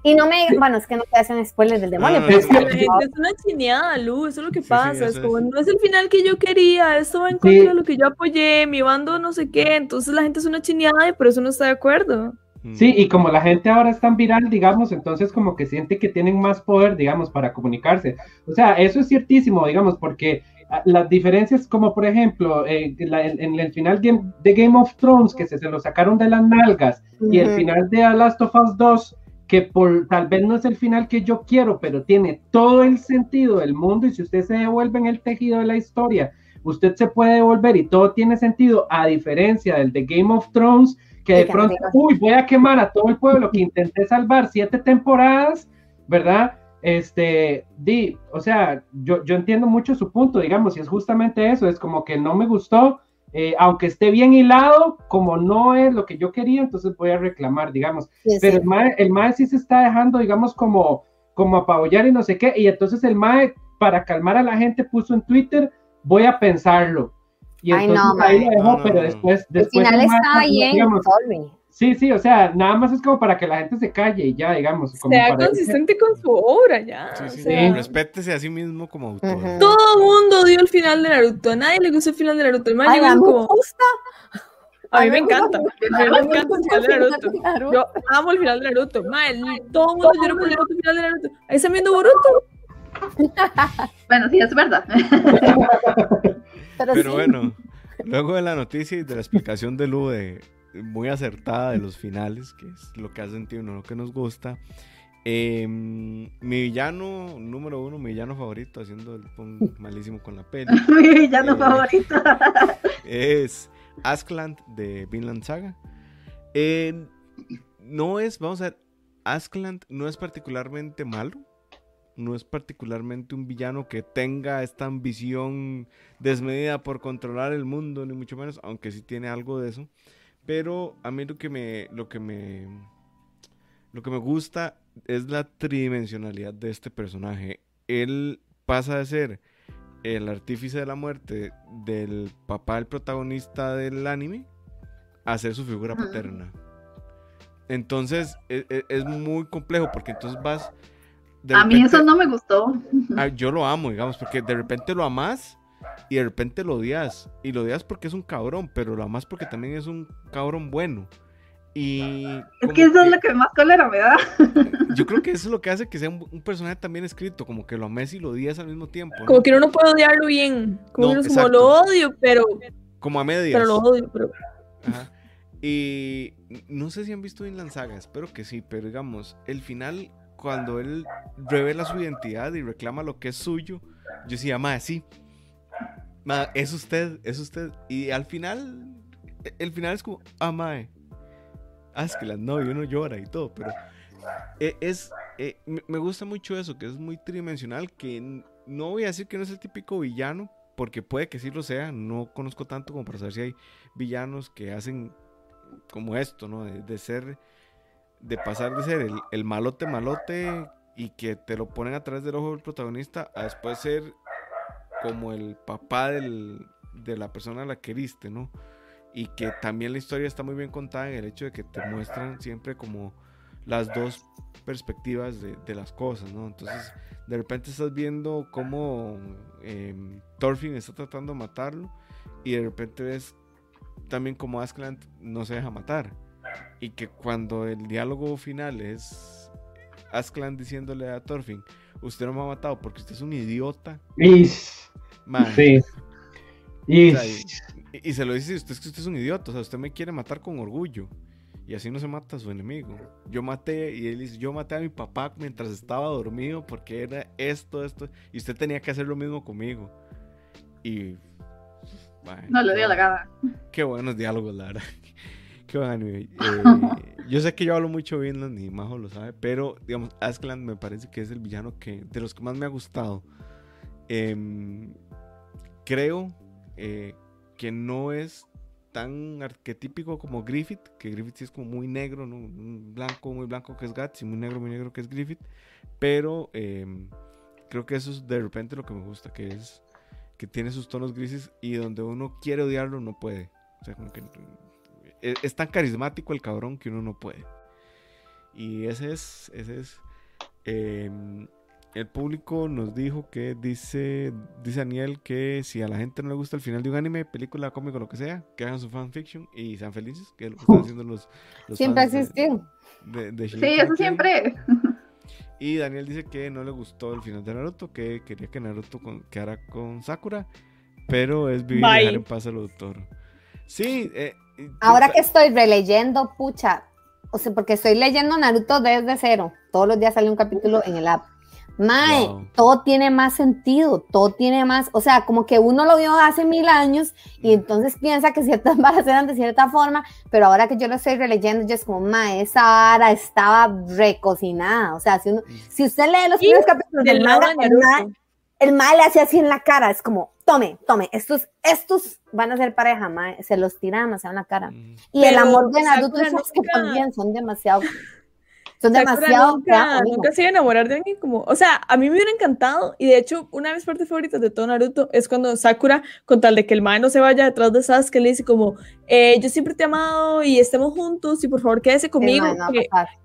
y no me bueno, es que no te hacen spoilers del demonio. pero es que la gente es una chineada, Lu, eso es lo que pasa. es como, no es el final que yo quería, esto va en contra de lo que yo apoyé, mi bando no sé qué. Entonces la gente es una chineada y por eso no está de acuerdo. Mm. Sí, y como la gente ahora es tan viral, digamos, entonces como que siente que tienen más poder, digamos, para comunicarse. O sea, eso es ciertísimo, digamos, porque ah, las diferencias como por ejemplo eh, en, el final de Game of Thrones que se, se lo sacaron de las nalgas y el final de The Last of Us 2 que por, tal vez no es el final que yo quiero, pero tiene todo el sentido del mundo y si usted se devuelve en el tejido de la historia, usted se puede devolver y todo tiene sentido, a diferencia del de Game of Thrones, que de pronto, uy, voy a quemar a todo el pueblo que intenté salvar siete temporadas, ¿verdad? Este, di, o sea, yo, yo entiendo mucho su punto, digamos, y es justamente eso, es como que no me gustó, eh, aunque esté bien hilado, como no es lo que yo quería, entonces voy a reclamar, digamos. Pero el mae, sí se está dejando, digamos, como, como apabullar y no sé qué, y entonces el mae, para calmar a la gente, puso en Twitter, voy a pensarlo. Y entonces ahí lo dejó, pero después, después... Al final está ahí en Sí, sí, o sea, nada más es como para que la gente se calle y ya, digamos. Como sea consistente con su obra, ya. Sí, sí, Respétese a sí mismo como autor. Todo el mundo dio el final de Naruto, a nadie le gustó el final de Naruto. El Ay, como... gusta. A mí me encanta. A mí me encanta el final de Naruto. Yo amo el final de Naruto. Madre, todo el mundo lloró por el final de Naruto. Ahí está viendo Boruto. bueno, sí, es verdad. Pero, Pero bueno, luego de la noticia y de la explicación de Lu de muy acertada de los finales, que es lo que ha sentido, no lo que nos gusta. Em, mi villano número uno, mi villano favorito, haciendo el malísimo con la peli. mi villano eh, favorito. es Askland de Vinland Saga. no es, vamos a ver, Askland no es particularmente malo. No es particularmente un villano que tenga esta ambición desmedida por controlar el mundo, ni mucho menos, aunque sí tiene algo de eso. Pero a mí lo que me, lo que me, lo que me gusta es la tridimensionalidad de este personaje. Él pasa de ser el artífice de la muerte del papá del protagonista del anime a ser su figura paterna. Entonces e, e, es, muy complejo porque entonces vas... a mí eso no me gustó. Ah, yo lo amo, digamos, porque de repente lo amas y de repente lo odias. Y lo odias porque es un cabrón, pero lo amas porque también es un cabrón bueno. Y es que eso es lo que más cólera me da. Yo creo que eso es lo que hace que sea un, personaje también escrito, como que lo ames y lo odias al mismo tiempo. Como que uno no puede odiarlo bien, como, como lo odio, pero... Como a medias. Pero lo odio, pero... Ajá. Y no sé si han visto Inland Saga, espero que sí, pero digamos, el final, cuando él revela su identidad y reclama lo que es suyo, yo decía, ma, sí, es usted, es usted. Y al final, el final es como, ah, mae, Askeladd, no, y uno llora y todo, pero eh, es, eh, me gusta mucho eso, que es muy tridimensional, que no voy a decir que no es el típico villano, porque puede que sí lo sea, no conozco tanto como para saber si hay villanos que hacen como esto, ¿no? De, ser, de pasar de ser el, malote malote y que te lo ponen a través del ojo del protagonista a después ser como el papá del, de la persona a la que heriste, ¿no? y que también la historia está muy bien contada en el hecho de que te muestran siempre como las dos perspectivas de, las cosas, ¿no? Entonces, de repente estás viendo cómo eh, Thorfinn está tratando de matarlo y de repente ves también como Askeladd no se deja matar y que cuando el diálogo final es Askeladd diciéndole a Thorfinn, usted no me ha matado porque usted es un idiota. sí. Y, y, se lo dice, usted es que usted es un idiota, o sea, usted me quiere matar con orgullo. Y así no se mata a su enemigo. Yo maté, y él dice, yo maté a mi papá mientras estaba dormido porque era esto, esto, y usted tenía que hacer lo mismo conmigo. Y... no le dio la gana. Qué buenos diálogos, Lara. Qué bueno. Eh, yo sé que yo hablo mucho Vinland y Majo lo sabe, pero digamos, Askland me parece que es el villano que de los que más me ha gustado. Em, creo eh, que no es tan arquetípico como Griffith, que Griffith sí es como muy negro, ¿no? blanco, muy blanco que es Guts y muy negro, muy negro que es Griffith, pero em, creo que eso es de repente lo que me gusta, que es que tiene sus tonos grises y donde uno quiere odiarlo no puede. O sea, como que e, es, tan carismático el cabrón que uno no puede. Y ese es, ese es. Em, el público nos dijo que dice, dice Daniel que si a la gente no le gusta el final de un anime, película, cómico, lo que sea, que hagan su fanfiction y sean felices, que es lo que están haciendo los, Siempre existió. sí, eso siempre. Y Daniel dice que no le gustó el final de Naruto, que quería que Naruto quedara con Sakura, pero es vivir y dejar en paz al doctor. Sí. Eh, Ahora que estoy releyendo, pucha, o sea, porque estoy leyendo Naruto desde cero. Todos los días sale un capítulo en el app. Mae, todo tiene más sentido, todo tiene más, o sea, como que uno lo vio hace mil años y entonces piensa que ciertas varas eran de cierta forma, pero ahora que yo lo estoy releyendo, yo es como, mae, esa vara estaba recocinada, o sea, si, uno, si usted lee los primeros capítulos del manga, el mae, le hace así en la cara, es como, tome, tome, estos, estos van a ser pareja, mae, se los tira demasiado en la cara. Y el amor de Naruto y que también son demasiado son demasiado. Nunca, nunca se iba a enamorar de alguien como. O sea, a mí me hubiera encantado. Y de hecho, una de mis partes favoritas de todo Naruto es cuando Sakura, con tal de que el mae no se vaya detrás de Sasuke, le dice como: eh, Yo siempre te he amado y estemos juntos y por favor quédese conmigo.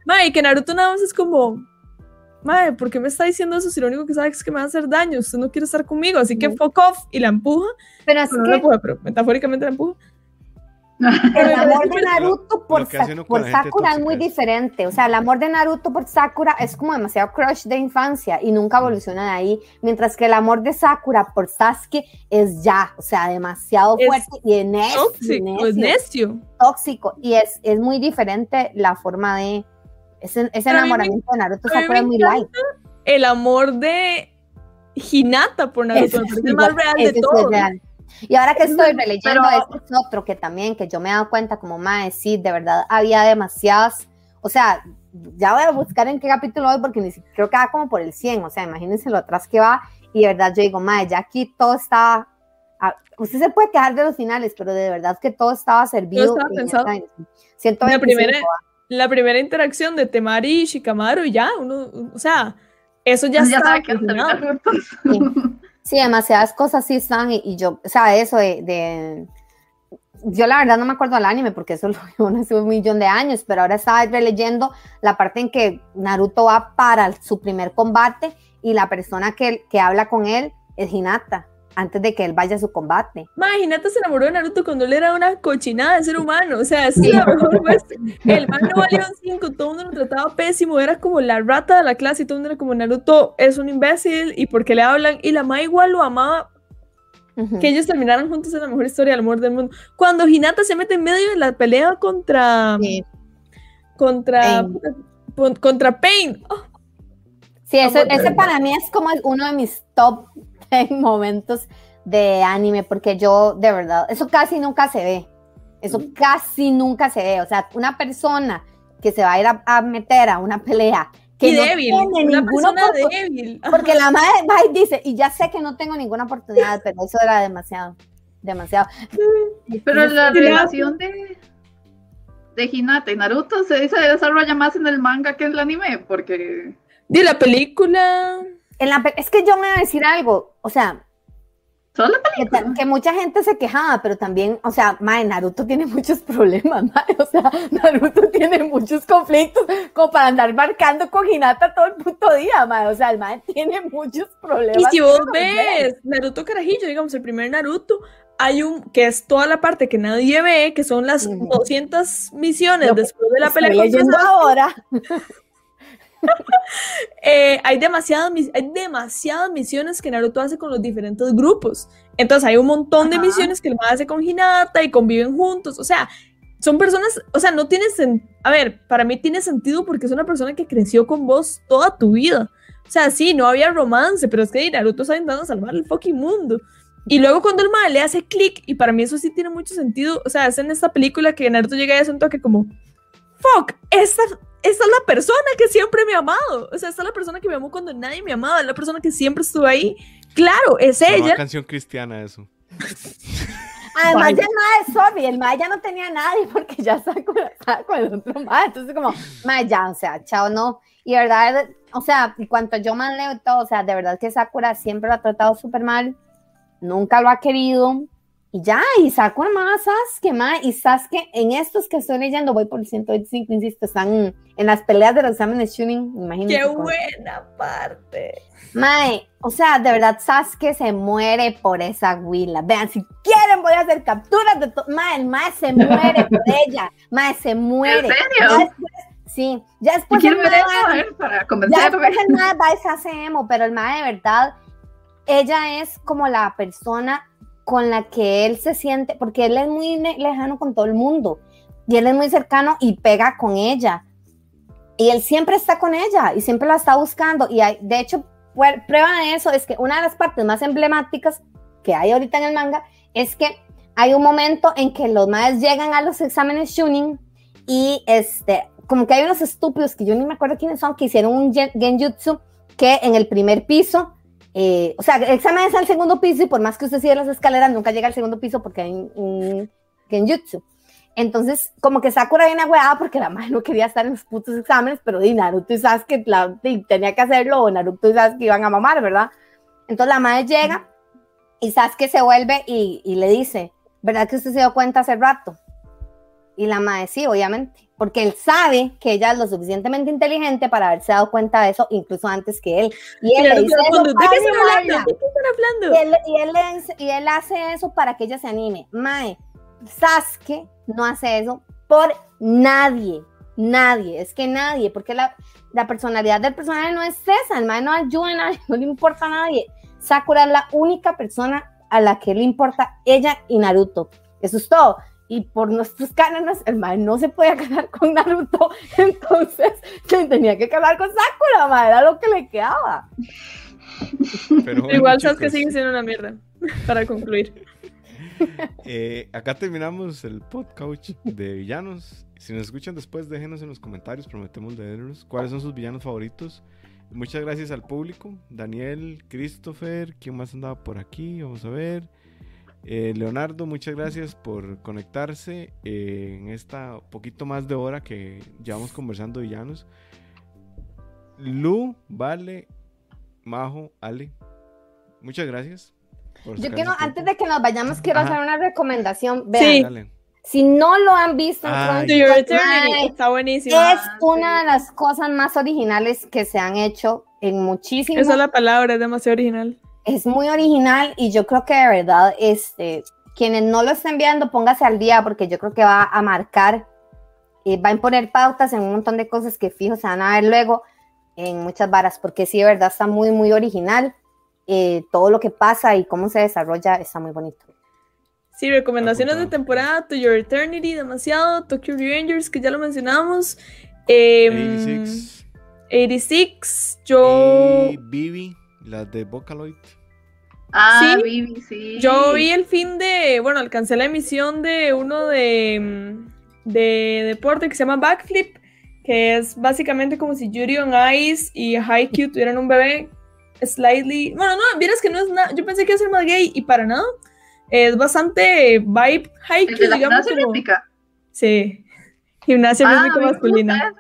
mae, y que Naruto nada más es como. Mae, ¿por qué me está diciendo eso si lo único que sabe es que me va a hacer daño? Usted no quiere estar conmigo, así que fuck off y la empuja. Pero así que... pero metafóricamente la empuja. El amor de Naruto por, Sakura es muy diferente. O sea, el amor de Naruto por Sakura es como demasiado crush de infancia y nunca mm. evoluciona de ahí. Mientras que el amor de Sakura por Sasuke es ya, o sea, demasiado fuerte y es necio, tóxico, Tóxico. Y es, es muy diferente la forma de Ese, ese enamoramiento de Naruto Sakura es muy light. El amor de Hinata por Naruto, es el más real de todo. Y ahora que estoy releyendo, este es otro que también, que yo me he dado cuenta como más, sí, de verdad, había demasiadas, o sea, ya voy a buscar en qué capítulo voy porque ni siquiera, creo que va como por el 100, o sea, imagínense lo atrás que va, y de verdad yo digo, madre, ya aquí todo está, usted se puede quejar de los finales, pero de verdad que todo estaba servido. Todo estaba pensado. la primera, la primera interacción de Temari y Shikamaru, ya, uno, o sea, eso ya, ya está. Sí. sí, demasiadas cosas sí están, y, yo, o sea, eso de, yo la verdad no me acuerdo del anime porque eso lo vi hace un millón de años, pero ahora estaba releyendo la parte en que Naruto va para su primer combate y la persona que, que habla con él es Hinata antes de que él vaya a su combate. Hinata se enamoró de Naruto cuando él era una cochinada de ser humano, o sea, es la mejor El man no valía un 5, todo el mundo lo trataba pésimo, era como la rata de la clase y todo el mundo era como Naruto es un imbécil y porque le hablan y la ma igual lo amaba. Que ellos terminaran juntos en la mejor historia del amor del mundo. Cuando Hinata se mete en medio de la pelea contra. Contra. Pain. Contra Pain. Oh. Sí, ese para mí es como uno de mis top en momentos de anime, porque yo, de verdad, eso casi nunca se ve. Eso casi nunca se ve. O sea, una persona que se va a ir a, meter a una pelea que y no débil, tiene una persona débil. Porque la madre va y dice, y ya sé que no tengo ninguna oportunidad, pero eso era demasiado, demasiado. Pero la relación de, de Hinata y Naruto se, se desarrolla más en el manga que en el anime, porque... De la película es que yo me voy a decir algo, o sea, que, mucha gente se quejaba, pero también, o sea, mae, Naruto tiene muchos problemas, mae, o sea, Naruto tiene muchos conflictos como para andar marcando con Hinata todo el puto día, mae, o sea, el mae tiene muchos problemas. Y si vos ves Naruto Carajillo, digamos, el primer Naruto, hay un, que es toda la parte que nadie ve, que son las 200 misiones después de la pelea con ahora. Eh, hay, demasiadas, hay demasiadas misiones que Naruto hace con los diferentes grupos. Entonces hay un montón de misiones que él hace con Hinata y conviven juntos. O sea, son personas, o sea, no tienes, a ver, para mí tiene sentido porque es una persona que creció con vos toda tu vida. O sea, sí, no había romance, pero es que Naruto está intentando salvar el fucking mundo. Y luego cuando el mal le hace clic, y para mí eso sí tiene mucho sentido, o sea, es en esta película que Naruto llega a ese toque como, fuck, esta, esta es la persona que siempre me ha amado. O sea, esta es la persona que me amó cuando nadie me amaba. Es la persona que siempre estuvo ahí. Claro, es ella. Una canción cristiana eso. Además, ya nada es el ya no tenía nadie porque ya está con, el otro Maya. Entonces, como, Maya, ya, o sea, chao, no. Y verdad, o sea, y cuanto yo más leo todo, o sea, de verdad que Sakura siempre lo ha tratado súper mal. Nunca lo ha querido. Y ya, y saco más Sasuke, más, y Sasuke, en estos que estoy leyendo, voy por el 125, insisto, están en las peleas de los exámenes shooting, imagínate. ¡Qué buena parte! Mae, o sea, de verdad, Sasuke se muere por esa huila. Vean, si quieren voy a hacer capturas de todo. Mae, el Mae se muere por ella. Mae, se muere. ¿En serio? sí, ya después quiero ver eso, para convencerme. Ya después el Mae va y se hace emo, pero el Mae de verdad, ella es como la persona con la que él se siente, porque él es muy lejano con todo el mundo y él es muy cercano y pega con ella. Y él siempre está con ella y siempre la está buscando. Y hay, de hecho, prueba de eso es que una de las partes más emblemáticas que hay ahorita en el manga es que hay un momento en que los madres llegan a los exámenes Shunin y este, como que hay unos estúpidos que yo ni me acuerdo quiénes son, que hicieron un genjutsu que en el primer piso eh, o sea, el examen es al segundo piso y por más que usted siga las escaleras, nunca llega al segundo piso porque hay un genjutsu. Entonces, como que Sakura viene agüeada porque la madre no quería estar en los putos exámenes, pero di Naruto y Sasuke la, tenía que hacerlo, o Naruto y Sasuke iban a mamar, ¿verdad? Entonces la madre llega y Sasuke se vuelve y, y le dice, ¿verdad que usted se dio cuenta hace rato? Y la madre sí, obviamente porque él sabe que ella es lo suficientemente inteligente para haberse dado cuenta de eso incluso antes que él. Y él Y él, hace eso para que ella se anime. Mae, Sasuke no hace eso por nadie, nadie, es que nadie, porque la, la personalidad del personaje no es esa, el mae no ayuda a nadie, no le importa a nadie. Sakura es la única persona a la que le importa ella y Naruto. Eso es todo. Y por nuestros cánones, el mae no se podía casar con Naruto, entonces se tenía que casar con Sakura, mae, era lo que le quedaba. Igual sabes que sigue siendo una mierda, para concluir. Eh, acá terminamos el podcast de villanos. Si nos escuchan después, déjenos en los comentarios, prometemos leerlos. ¿Cuáles son sus villanos favoritos? Muchas gracias al público. Daniel, Christopher, ¿quién más andaba por aquí? Vamos a ver. Eh, Leonardo, muchas gracias por conectarse eh, en esta poquito más de hora que llevamos conversando villanos. Lu, Vale, Majo, Ale, muchas gracias. Yo quiero, antes de que nos vayamos, quiero hacer una recomendación. Vean, si no lo han visto, está buenísimo. Es una de las cosas más originales que se han hecho en muchísimos. Esa es la palabra, es demasiado original es muy original y yo creo que de verdad, este, quienes no lo estén viendo, póngase al día porque yo creo que va a marcar, y va a imponer pautas en un montón de cosas que fijo se van a ver luego en muchas varas, porque sí, de verdad está muy, muy original. Eh, todo lo que pasa y cómo se desarrolla está muy bonito. Sí, recomendaciones de temporada, To Your Eternity, demasiado, Tokyo Revengers, que ya lo mencionamos. 86. Em, 86, yo... Y Bibi. La de Vocaloid. Ah, ¿Sí? sí. Yo vi el fin de, bueno, alcancé la emisión de uno de, mm, de deporte que se llama Backflip, que es básicamente como si Yuri on Ice y Haikyuu tuvieran un bebé slightly, bueno, no, vieras que no es nada, yo pensé que iba a ser más gay y para nada. Es bastante vibe Haikyuu, digamos. Gimnasia Sí, gimnasia ah, masculina.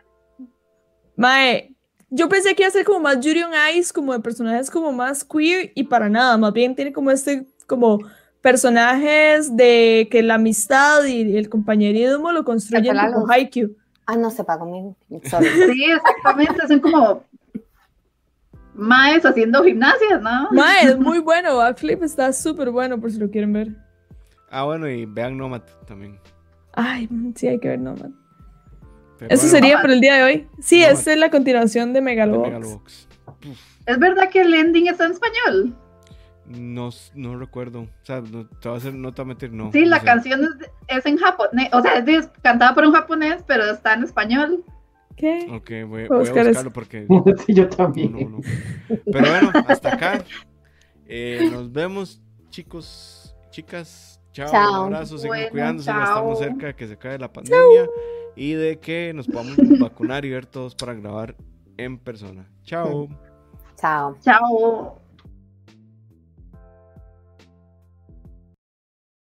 Mae, yo pensé que iba a ser como más Yuri on Ice, como de personajes como más queer y para nada, más bien tiene como este, como personajes de que la amistad y el compañerismo lo construyen como Haikyuu. Ah, no sepa conmigo. sí, exactamente, son como maes haciendo gimnasia, ¿no? Maes, muy bueno, Backflip está súper bueno por si lo quieren ver. Ah, bueno, y vean Nomad también. Ay, sí, hay que ver Nomad. Eso sería por el día de hoy. Sí, esa es la continuación de Megalobox. ¿Es verdad que el ending está en español? No, no recuerdo. O sea, no te va a hacer, no te va a meter, no. Sí, la canción es, en japonés. O sea, es cantada por un japonés, pero está en español. ¿Qué? Ok, voy, a, buscarlo porque. sí, yo también. Pero bueno, hasta acá. Eh, nos vemos, chicos, chicas. Chao, un abrazo, sigan cuidándose. Estamos cerca de que se acabe la pandemia y de que nos podamos vacunar y ver todos para grabar en persona. Chao. Chao. Chao.